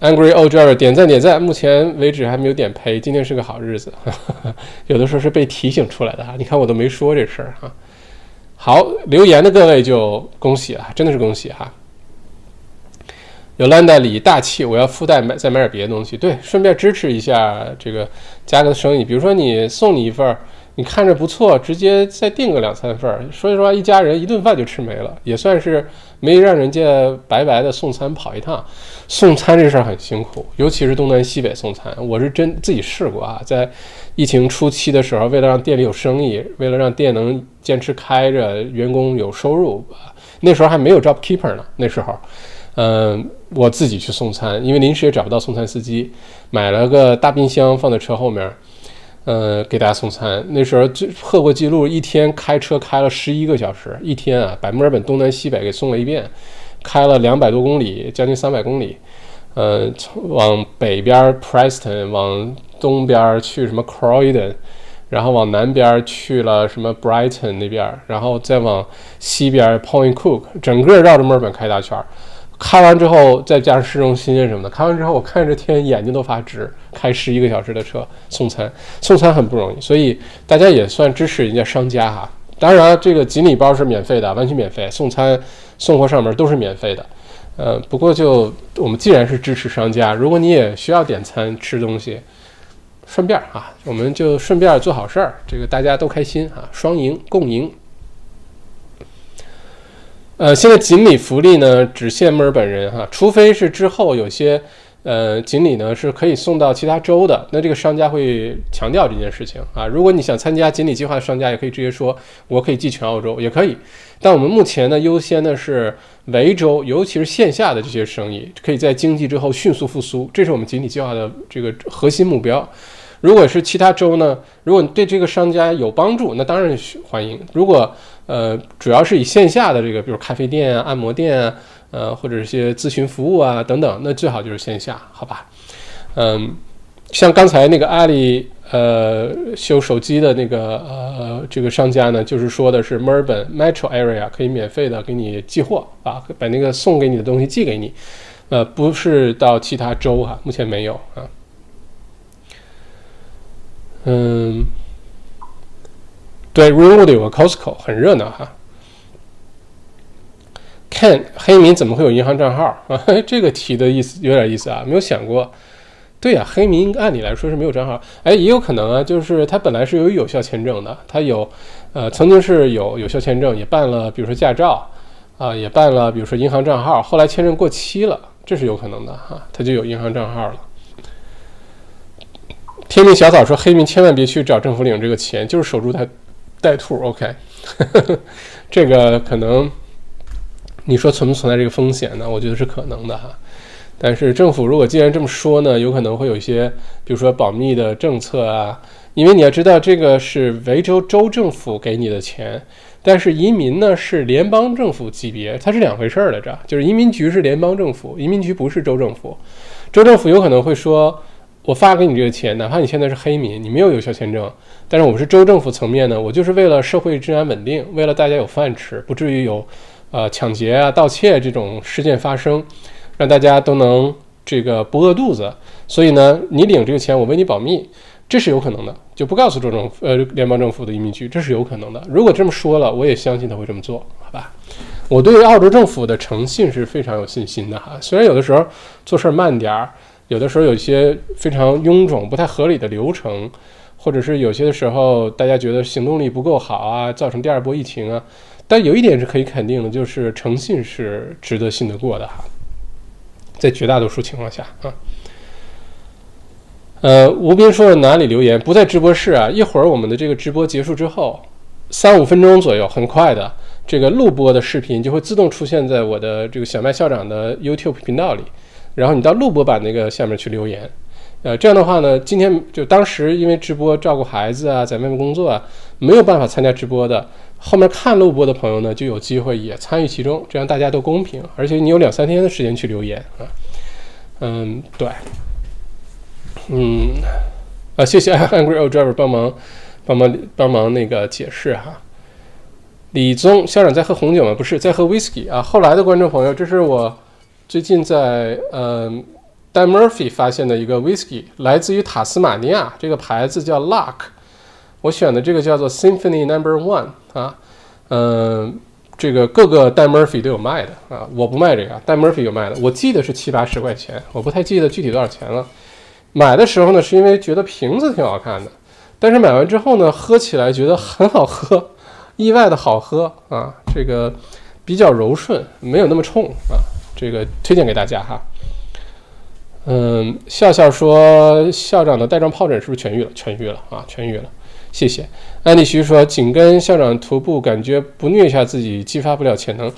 Angry Old Driver 点赞点赞，目前为止还没有点赔，今天是个好日子。[LAUGHS] 有的时候是被提醒出来的哈，你看我都没说这事儿哈。好，留言的各位就恭喜了，真的是恭喜哈！有兰代理大气，我要附带买再买点别的东西，对，顺便支持一下这个家哥的生意。比如说你送你一份儿你看着不错，直接再订个两三份儿。说实话，一家人一顿饭就吃没了，也算是没让人家白白的送餐跑一趟。送餐这事儿很辛苦，尤其是东南西北送餐，我是真自己试过啊。在疫情初期的时候，为了让店里有生意，为了让店能坚持开着，员工有收入，那时候还没有 job keeper 呢。那时候，嗯，我自己去送餐，因为临时也找不到送餐司机，买了个大冰箱放在车后面。呃，给大家送餐，那时候就破过记录，一天开车开了十一个小时，一天啊，把墨尔本东南西北给送了一遍，开了两百多公里，将近三百公里，呃，往北边 Preston，往东边去什么 Croydon，然后往南边去了什么 Brighton 那边，然后再往西边 Point Cook，整个绕着墨尔本开大圈。开完之后，再加上市中心什么的，开完之后我看着天，眼睛都发直。开十一个小时的车送餐，送餐很不容易，所以大家也算支持人家商家哈。当然，这个锦鲤包是免费的，完全免费，送餐、送货上门都是免费的。呃，不过就我们既然是支持商家，如果你也需要点餐吃东西，顺便啊，我们就顺便做好事儿，这个大家都开心啊，双赢共赢。呃，现在锦鲤福利呢，只限墨尔本人哈，除非是之后有些，呃，锦鲤呢是可以送到其他州的，那这个商家会强调这件事情啊。如果你想参加锦鲤计划的商家，也可以直接说，我可以寄全澳洲，也可以。但我们目前呢，优先的是维州，尤其是线下的这些生意，可以在经济之后迅速复苏，这是我们锦鲤计划的这个核心目标。如果是其他州呢，如果对这个商家有帮助，那当然欢迎。如果呃，主要是以线下的这个，比如咖啡店啊、按摩店啊，呃，或者一些咨询服务啊等等，那最好就是线下，好吧？嗯，像刚才那个阿里呃修手机的那个呃这个商家呢，就是说的是墨尔本 Metro Area 可以免费的给你寄货啊，把那个送给你的东西寄给你，呃，不是到其他州哈，目前没有啊。嗯。对，Ringwood 有个 Costco，很热闹哈。看黑民怎么会有银行账号啊？[LAUGHS] 这个题的意思有点意思啊，没有想过。对呀，黑民按理来说是没有账号，哎，也有可能啊，就是他本来是有有效签证的，他有呃曾经是有有效签证，也办了，比如说驾照啊，也办了，比如说银行账号，后来签证过期了，这是有可能的哈，他就有银行账号了。天命小草说，黑民千万别去找政府领这个钱，就是守住他。带兔，OK，[LAUGHS] 这个可能你说存不存在这个风险呢？我觉得是可能的哈。但是政府如果既然这么说呢，有可能会有一些，比如说保密的政策啊。因为你要知道，这个是维州州政府给你的钱，但是移民呢是联邦政府级别，它是两回事儿来着。就是移民局是联邦政府，移民局不是州政府。州政府有可能会说。我发给你这个钱，哪怕你现在是黑民，你没有有效签证，但是我们是州政府层面呢，我就是为了社会治安稳定，为了大家有饭吃，不至于有，呃抢劫啊、盗窃这种事件发生，让大家都能这个不饿肚子。所以呢，你领这个钱，我为你保密，这是有可能的，就不告诉州政府、呃联邦政府的移民局，这是有可能的。如果这么说了，我也相信他会这么做，好吧？我对澳洲政府的诚信是非常有信心的哈，虽然有的时候做事儿慢点儿。有的时候有一些非常臃肿、不太合理的流程，或者是有些的时候大家觉得行动力不够好啊，造成第二波疫情啊。但有一点是可以肯定的，就是诚信是值得信得过的哈，在绝大多数情况下啊。呃，吴斌说哪里留言不在直播室啊？一会儿我们的这个直播结束之后，三五分钟左右，很快的，这个录播的视频就会自动出现在我的这个小麦校长的 YouTube 频道里。然后你到录播版那个下面去留言，呃，这样的话呢，今天就当时因为直播照顾孩子啊，在外面工作啊，没有办法参加直播的，后面看录播的朋友呢，就有机会也参与其中，这样大家都公平，而且你有两三天的时间去留言啊，嗯，对，嗯，啊，谢谢 Angry Old Driver 帮忙帮忙帮忙那个解释哈，李宗校长在喝红酒吗？不是，在喝 whisky 啊。后来的观众朋友，这是我。最近在嗯，Dan Murphy 发现的一个 whisky，来自于塔斯马尼亚，这个牌子叫 Luck。我选的这个叫做 Symphony Number One 啊，嗯，这个各个 Dan Murphy 都有卖的啊，我不卖这个，Dan Murphy 有卖的，我记得是七八十块钱，我不太记得具体多少钱了。买的时候呢，是因为觉得瓶子挺好看的，但是买完之后呢，喝起来觉得很好喝，意外的好喝啊，这个比较柔顺，没有那么冲啊，这个推荐给大家哈。嗯，笑笑说校长的带状疱疹是不是痊愈了？痊愈了啊，痊愈了，谢谢。安利徐说紧跟校长徒步，感觉不虐一下自己，激发不了潜能。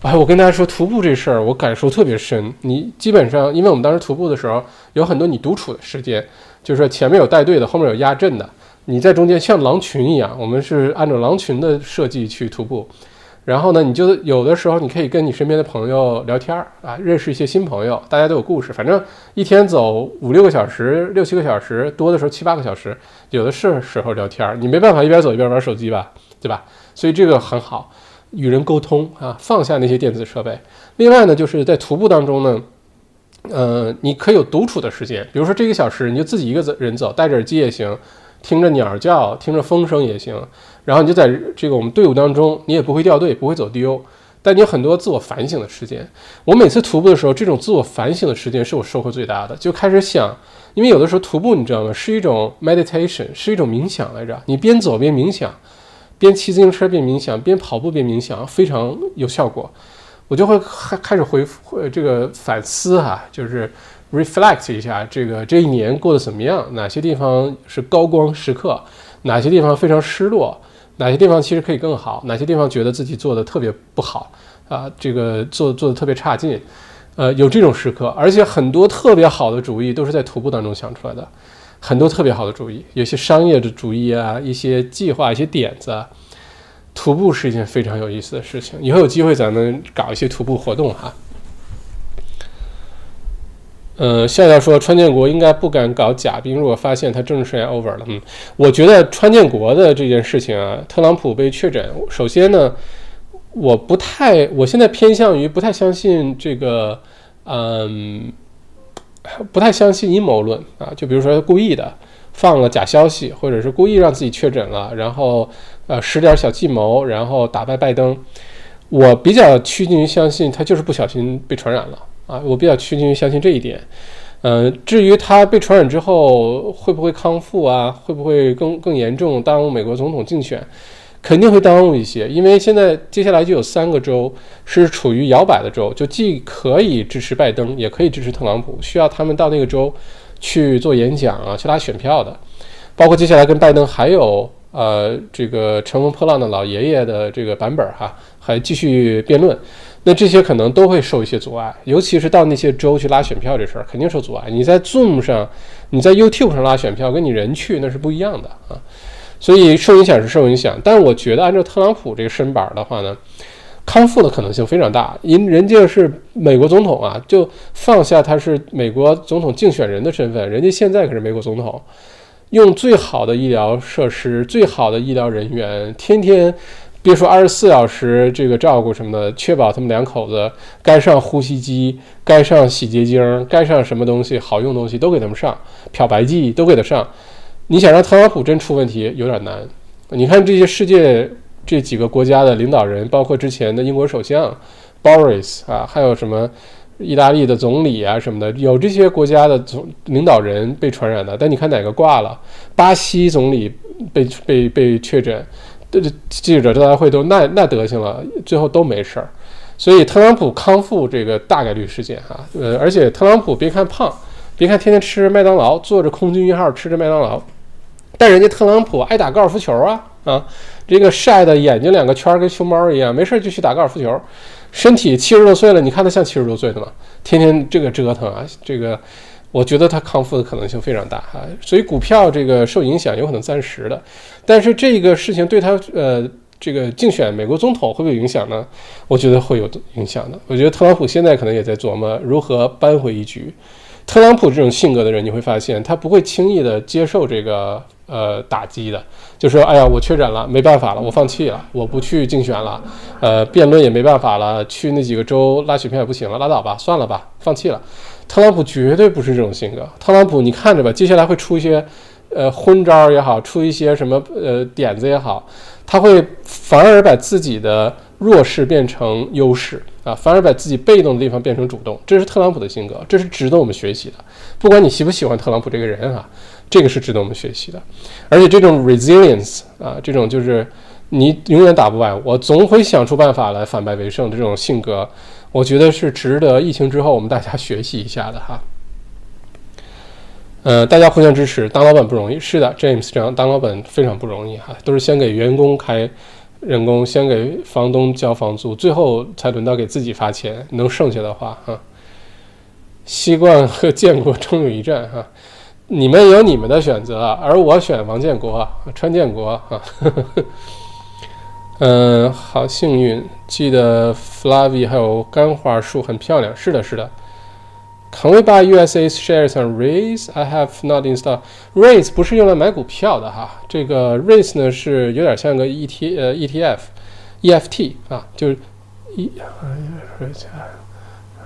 哎，我跟大家说徒步这事儿，我感受特别深。你基本上，因为我们当时徒步的时候，有很多你独处的时间，就是说前面有带队的，后面有压阵的，你在中间像狼群一样，我们是按照狼群的设计去徒步。然后呢，你就有的时候你可以跟你身边的朋友聊天儿啊，认识一些新朋友，大家都有故事。反正一天走五六个小时、六七个小时，多的时候七八个小时，有的是时候聊天儿。你没办法一边走一边玩手机吧，对吧？所以这个很好，与人沟通啊，放下那些电子设备。另外呢，就是在徒步当中呢，呃，你可以有独处的时间，比如说这个小时你就自己一个人走，戴着耳机也行，听着鸟叫，听着风声也行。然后你就在这个我们队伍当中，你也不会掉队，不会走丢，但你有很多自我反省的时间。我每次徒步的时候，这种自我反省的时间是我收获最大的。就开始想，因为有的时候徒步，你知道吗？是一种 meditation，是一种冥想来着。你边走边冥想，边骑自行车边冥想，边跑步边冥想，非常有效果。我就会开开始回复这个反思哈，就是 reflect 一下这个这一年过得怎么样，哪些地方是高光时刻，哪些地方非常失落。哪些地方其实可以更好？哪些地方觉得自己做的特别不好啊？这个做做的特别差劲，呃，有这种时刻，而且很多特别好的主意都是在徒步当中想出来的，很多特别好的主意，有些商业的主意啊，一些计划，一些点子，徒步是一件非常有意思的事情。以后有机会咱们搞一些徒步活动哈。呃，笑笑说川建国应该不敢搞假兵，如果发现他政治生涯 over 了，嗯，我觉得川建国的这件事情啊，特朗普被确诊，首先呢，我不太，我现在偏向于不太相信这个，嗯，不太相信阴谋论啊，就比如说他故意的放了假消息，或者是故意让自己确诊了，然后呃使点小计谋，然后打败拜登，我比较趋近于相信他就是不小心被传染了。啊，我比较趋近于相信这一点。嗯，至于他被传染之后会不会康复啊，会不会更更严重耽误美国总统竞选，肯定会耽误一些。因为现在接下来就有三个州是处于摇摆的州，就既可以支持拜登，也可以支持特朗普，需要他们到那个州去做演讲啊，去拉选票的。包括接下来跟拜登还有呃这个乘风破浪的老爷爷的这个版本哈，还继续辩论。那这些可能都会受一些阻碍，尤其是到那些州去拉选票这事儿，肯定受阻碍。你在 Zoom 上，你在 YouTube 上拉选票，跟你人去那是不一样的啊。所以受影响是受影响，但我觉得按照特朗普这个身板的话呢，康复的可能性非常大，因人家是美国总统啊，就放下他是美国总统竞选人的身份，人家现在可是美国总统，用最好的医疗设施、最好的医疗人员，天天。别说二十四小时这个照顾什么的，确保他们两口子该上呼吸机、该上洗洁精、该上什么东西好用东西都给他们上，漂白剂都给他上。你想让特朗普真出问题有点难。你看这些世界这几个国家的领导人，包括之前的英国首相 Boris 啊，还有什么意大利的总理啊什么的，有这些国家的总领导人被传染的。但你看哪个挂了？巴西总理被被被确诊。这记者招待会都那那德行了，最后都没事儿，所以特朗普康复这个大概率事件哈，呃，而且特朗普别看胖，别看天天吃麦当劳，坐着空军一号吃着麦当劳，但人家特朗普爱打高尔夫球啊啊，这个晒的眼睛两个圈跟熊猫一样，没事儿就去打高尔夫球，身体七十多岁了，你看他像七十多岁的吗？天天这个折腾啊，这个。我觉得它康复的可能性非常大哈，所以股票这个受影响有可能暂时的，但是这个事情对他呃这个竞选美国总统会不会有影响呢？我觉得会有影响的。我觉得特朗普现在可能也在琢磨如何扳回一局。特朗普这种性格的人，你会发现他不会轻易的接受这个呃打击的，就说哎呀我确诊了，没办法了，我放弃了，我不去竞选了，呃辩论也没办法了，去那几个州拉选票也不行了，拉倒吧，算了吧，放弃了。特朗普绝对不是这种性格。特朗普，你看着吧，接下来会出一些，呃，昏招也好，出一些什么呃点子也好，他会反而把自己的弱势变成优势啊，反而把自己被动的地方变成主动，这是特朗普的性格，这是值得我们学习的。不管你喜不喜欢特朗普这个人啊，这个是值得我们学习的。而且这种 resilience 啊，这种就是你永远打不败我，总会想出办法来反败为胜的这种性格，我觉得是值得疫情之后我们大家学习一下的哈。呃，大家互相支持，当老板不容易。是的，James 这样当老板非常不容易哈，都是先给员工开。人工先给房东交房租，最后才轮到给自己发钱。能剩下的话，哈，西冠和建国终有一战，哈，你们有你们的选择，而我选王建国、川建国，哈，嗯，好幸运，记得 Flavi 还有干花树很漂亮，是的，是的。Can we buy USA shares on Raise? I have not installed. Raise 不是用来买股票的哈，这个 Raise 呢是有点像个 E T 呃 E T F E F T 啊，就是一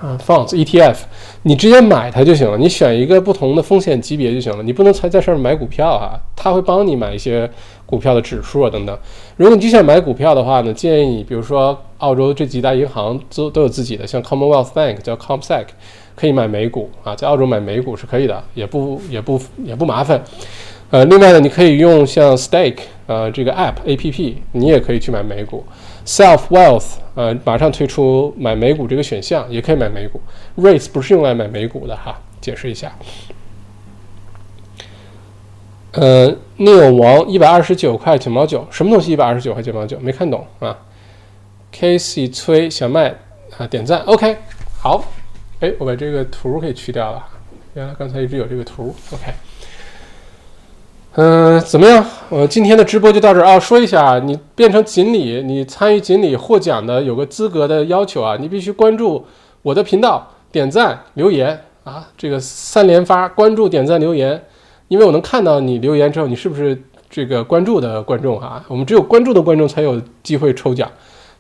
啊 Funds E T F，你直接买它就行了，你选一个不同的风险级别就行了，你不能才在上面买股票啊，它会帮你买一些股票的指数啊等等。如果你就想买股票的话呢，建议你比如说澳洲这几大银行都都有自己的，像 Commonwealth Bank 叫 CompSec。可以买美股啊，在澳洲买美股是可以的，也不也不也不麻烦。呃，另外呢，你可以用像 Stake 呃这个 App A P P，你也可以去买美股。Self Wealth 呃马上推出买美股这个选项，也可以买美股。Raise 不是用来买美股的哈，解释一下。呃，Neo 王一百二十九块九毛九，什么东西一百二十九块九毛九？没看懂啊。Casey 崔小麦啊点赞，OK 好。哎，我把这个图给去掉了。原来刚才一直有这个图。OK，嗯，怎么样？我今天的直播就到这儿啊。说一下，你变成锦鲤，你参与锦鲤获奖的有个资格的要求啊，你必须关注我的频道，点赞、留言啊，这个三连发，关注、点赞、留言，因为我能看到你留言之后，你是不是这个关注的观众啊？我们只有关注的观众才有机会抽奖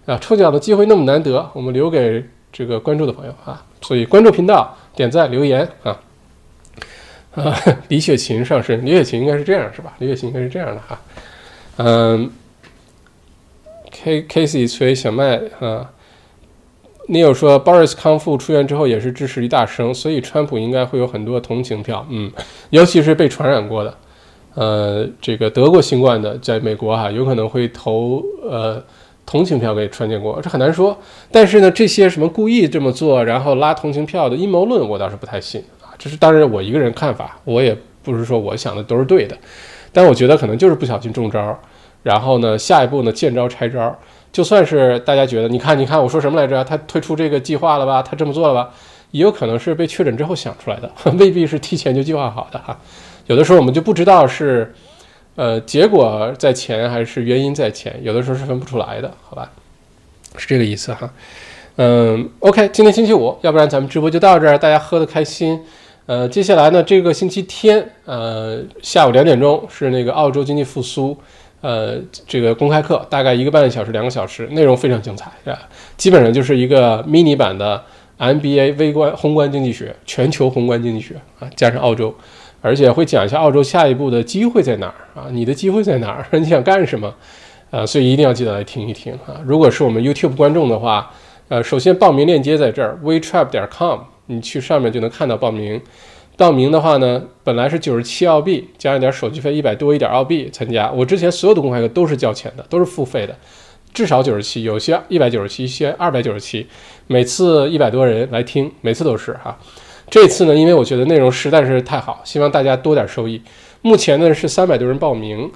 啊，抽奖的机会那么难得，我们留给这个关注的朋友啊。所以关注频道、点赞、留言啊啊！李雪琴上身，李雪琴应该是这样是吧？李雪琴应该是这样的哈。嗯，K Casey 崔小麦啊，你有说 Boris 康复出院之后也是支持一大声，所以川普应该会有很多同情票，嗯，尤其是被传染过的，呃，这个得过新冠的，在美国哈，有可能会投呃。同情票给川建国，这很难说。但是呢，这些什么故意这么做，然后拉同情票的阴谋论，我倒是不太信啊。这是当然我一个人看法，我也不是说我想的都是对的。但我觉得可能就是不小心中招，然后呢，下一步呢见招拆招。就算是大家觉得，你看，你看我说什么来着？他推出这个计划了吧？他这么做了吧？也有可能是被确诊之后想出来的，[LAUGHS] 未必是提前就计划好的哈。有的时候我们就不知道是。呃，结果在前还是原因在前，有的时候是分不出来的，好吧？是这个意思哈。嗯，OK，今天星期五，要不然咱们直播就到这儿，大家喝的开心。呃，接下来呢，这个星期天，呃，下午两点钟是那个澳洲经济复苏，呃，这个公开课，大概一个半小时、两个小时，内容非常精彩，是吧？基本上就是一个 mini 版的 MBA 微观宏观经济学、全球宏观经济学啊，加上澳洲。而且会讲一下澳洲下一步的机会在哪儿啊？你的机会在哪儿？你想干什么？啊，所以一定要记得来听一听啊！如果是我们 YouTube 观众的话，呃，首先报名链接在这儿，wetrap 点 com，你去上面就能看到报名。报名的话呢，本来是九十七澳币，加上点手续费一百多一点澳币参加。我之前所有的公开课都是交钱的，都是付费的，至少九十七，有些一百九十七，一些二百九十七，每次一百多人来听，每次都是哈。这次呢，因为我觉得内容实在是太好，希望大家多点收益。目前呢是三百多人报名。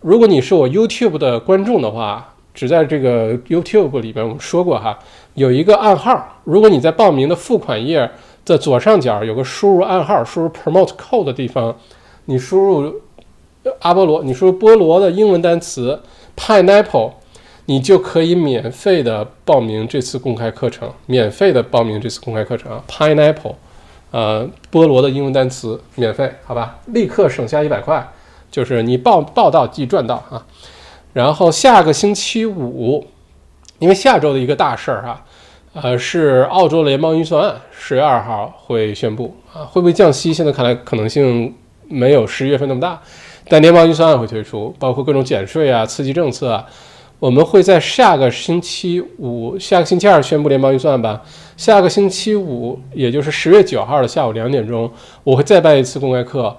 如果你是我 YouTube 的观众的话，只在这个 YouTube 里边我们说过哈，有一个暗号。如果你在报名的付款页的左上角有个输入暗号、输入 Promote Code 的地方，你输入阿波罗，你输入菠萝的英文单词 Pineapple，你就可以免费的报名这次公开课程。免费的报名这次公开课程，Pineapple。呃，菠萝的英文单词免费，好吧，立刻省下一百块，就是你报报到即赚到啊。然后下个星期五，因为下周的一个大事儿哈，呃，是澳洲联邦预算案十月二号会宣布啊，会不会降息？现在看来可能性没有十一月份那么大，但联邦预算案会推出，包括各种减税啊、刺激政策啊。我们会在下个星期五、下个星期二宣布联邦预算吧。下个星期五，也就是十月九号的下午两点钟，我会再办一次公开课，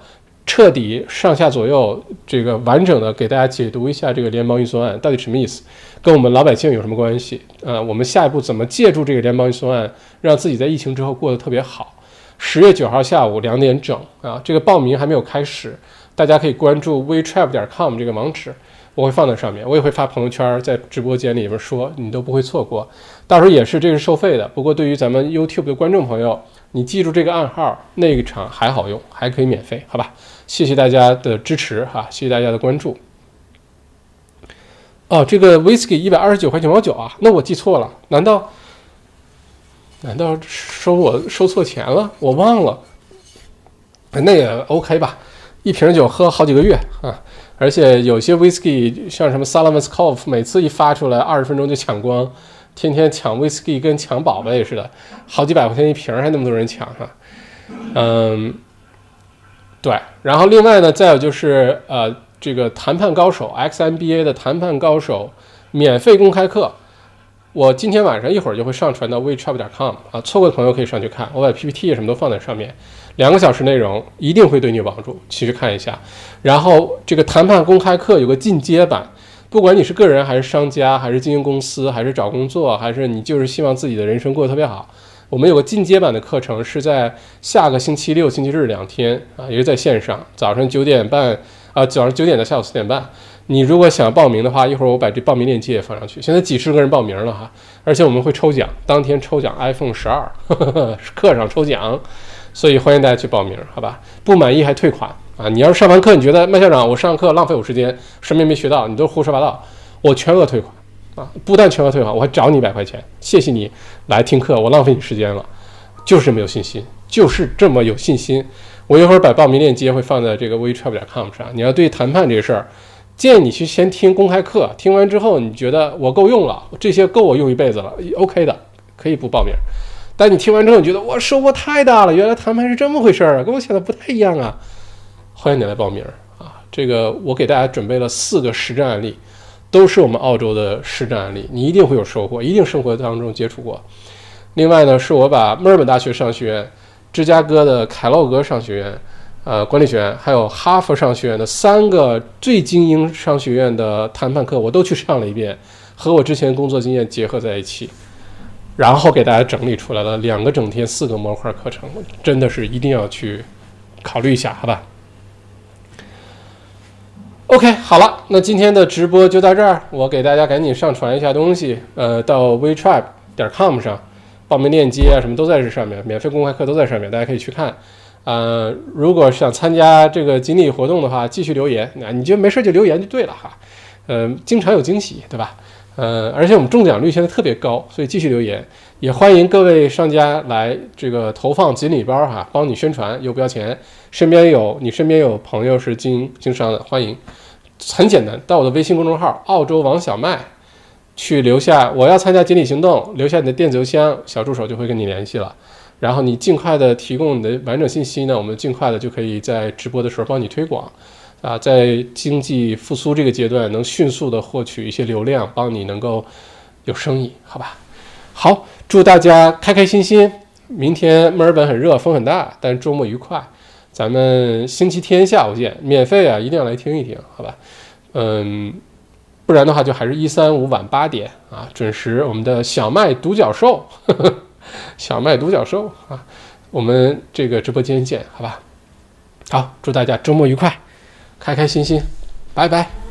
彻底上下左右这个完整的给大家解读一下这个联邦预算案到底什么意思，跟我们老百姓有什么关系？呃，我们下一步怎么借助这个联邦预算案，让自己在疫情之后过得特别好？十月九号下午两点整啊，这个报名还没有开始，大家可以关注 wetrap 点 com 这个网址。我会放在上面，我也会发朋友圈，在直播间里边说，你都不会错过。到时候也是，这是收费的。不过对于咱们 YouTube 的观众朋友，你记住这个暗号，那一场还好用，还可以免费，好吧？谢谢大家的支持哈，谢谢大家的关注。哦，这个 Whisky 一百二十九块九毛九啊，那我记错了，难道难道收我收错钱了？我忘了。那也 OK 吧，一瓶酒喝好几个月啊。而且有些 whisky 像什么 Salmon's Cove，每次一发出来，二十分钟就抢光，天天抢 whisky 跟抢宝贝似的，好几百块钱一瓶，还那么多人抢哈。嗯，对。然后另外呢，再有就是呃，这个谈判高手 XMBA 的谈判高手免费公开课，我今天晚上一会儿就会上传到 WeChat 点 com 啊，错过的朋友可以上去看，我把 PPT 什么都放在上面。两个小时内容一定会对你有帮助，其实看一下。然后这个谈判公开课有个进阶版，不管你是个人还是商家，还是经营公司，还是找工作，还是你就是希望自己的人生过得特别好，我们有个进阶版的课程是在下个星期六、星期日两天啊，也是在线上，早上九点半啊，早上九点到下午四点半。你如果想报名的话，一会儿我把这报名链接也放上去。现在几十个人报名了哈，而且我们会抽奖，当天抽奖 iPhone 十二，[LAUGHS] 课上抽奖。所以欢迎大家去报名，好吧？不满意还退款啊！你要是上完课你觉得麦校长我上课浪费我时间，什么也没学到，你都胡说八道，我全额退款啊！不但全额退款，我还找你一百块钱，谢谢你来听课，我浪费你时间了，就是没有信心，就是这么有信心。我一会儿把报名链接会放在这个 wechavel 点 com 上。你要对谈判这事儿，建议你去先听公开课，听完之后你觉得我够用了，这些够我用一辈子了，OK 的，可以不报名。但你听完之后，你觉得哇收获太大了，原来谈判是这么回事儿啊，跟我想的不太一样啊！欢迎你来报名啊！这个我给大家准备了四个实战案例，都是我们澳洲的实战案例，你一定会有收获，一定生活当中接触过。另外呢，是我把墨尔本大学商学院、芝加哥的凯洛格商学院、呃管理学院，还有哈佛商学院的三个最精英商学院的谈判课，我都去上了一遍，和我之前工作经验结合在一起。然后给大家整理出来了两个整天四个模块课程，真的是一定要去考虑一下，好吧？OK，好了，那今天的直播就到这儿，我给大家赶紧上传一下东西，呃，到 WeTrap 点 com 上，报名链接啊什么都在这上面，免费公开课都在上面，大家可以去看。呃，如果想参加这个锦鲤活动的话，继续留言，那你就没事就留言就对了哈，嗯，经常有惊喜，对吧？呃，而且我们中奖率现在特别高，所以继续留言，也欢迎各位商家来这个投放锦鲤包哈，帮你宣传，又不要钱，身边有你身边有朋友是经经商的，欢迎，很简单，到我的微信公众号澳洲王小麦去留下我要参加锦鲤行动，留下你的电子邮箱，小助手就会跟你联系了，然后你尽快的提供你的完整信息呢，我们尽快的就可以在直播的时候帮你推广。啊，在经济复苏这个阶段，能迅速的获取一些流量，帮你能够有生意，好吧？好，祝大家开开心心。明天墨尔本很热，风很大，但周末愉快。咱们星期天下午见，免费啊，一定要来听一听，好吧？嗯，不然的话就还是一三五晚八点啊，准时我们的小麦独角兽，[LAUGHS] 小麦独角兽啊，我们这个直播间见，好吧？好，祝大家周末愉快。开开心心，拜拜。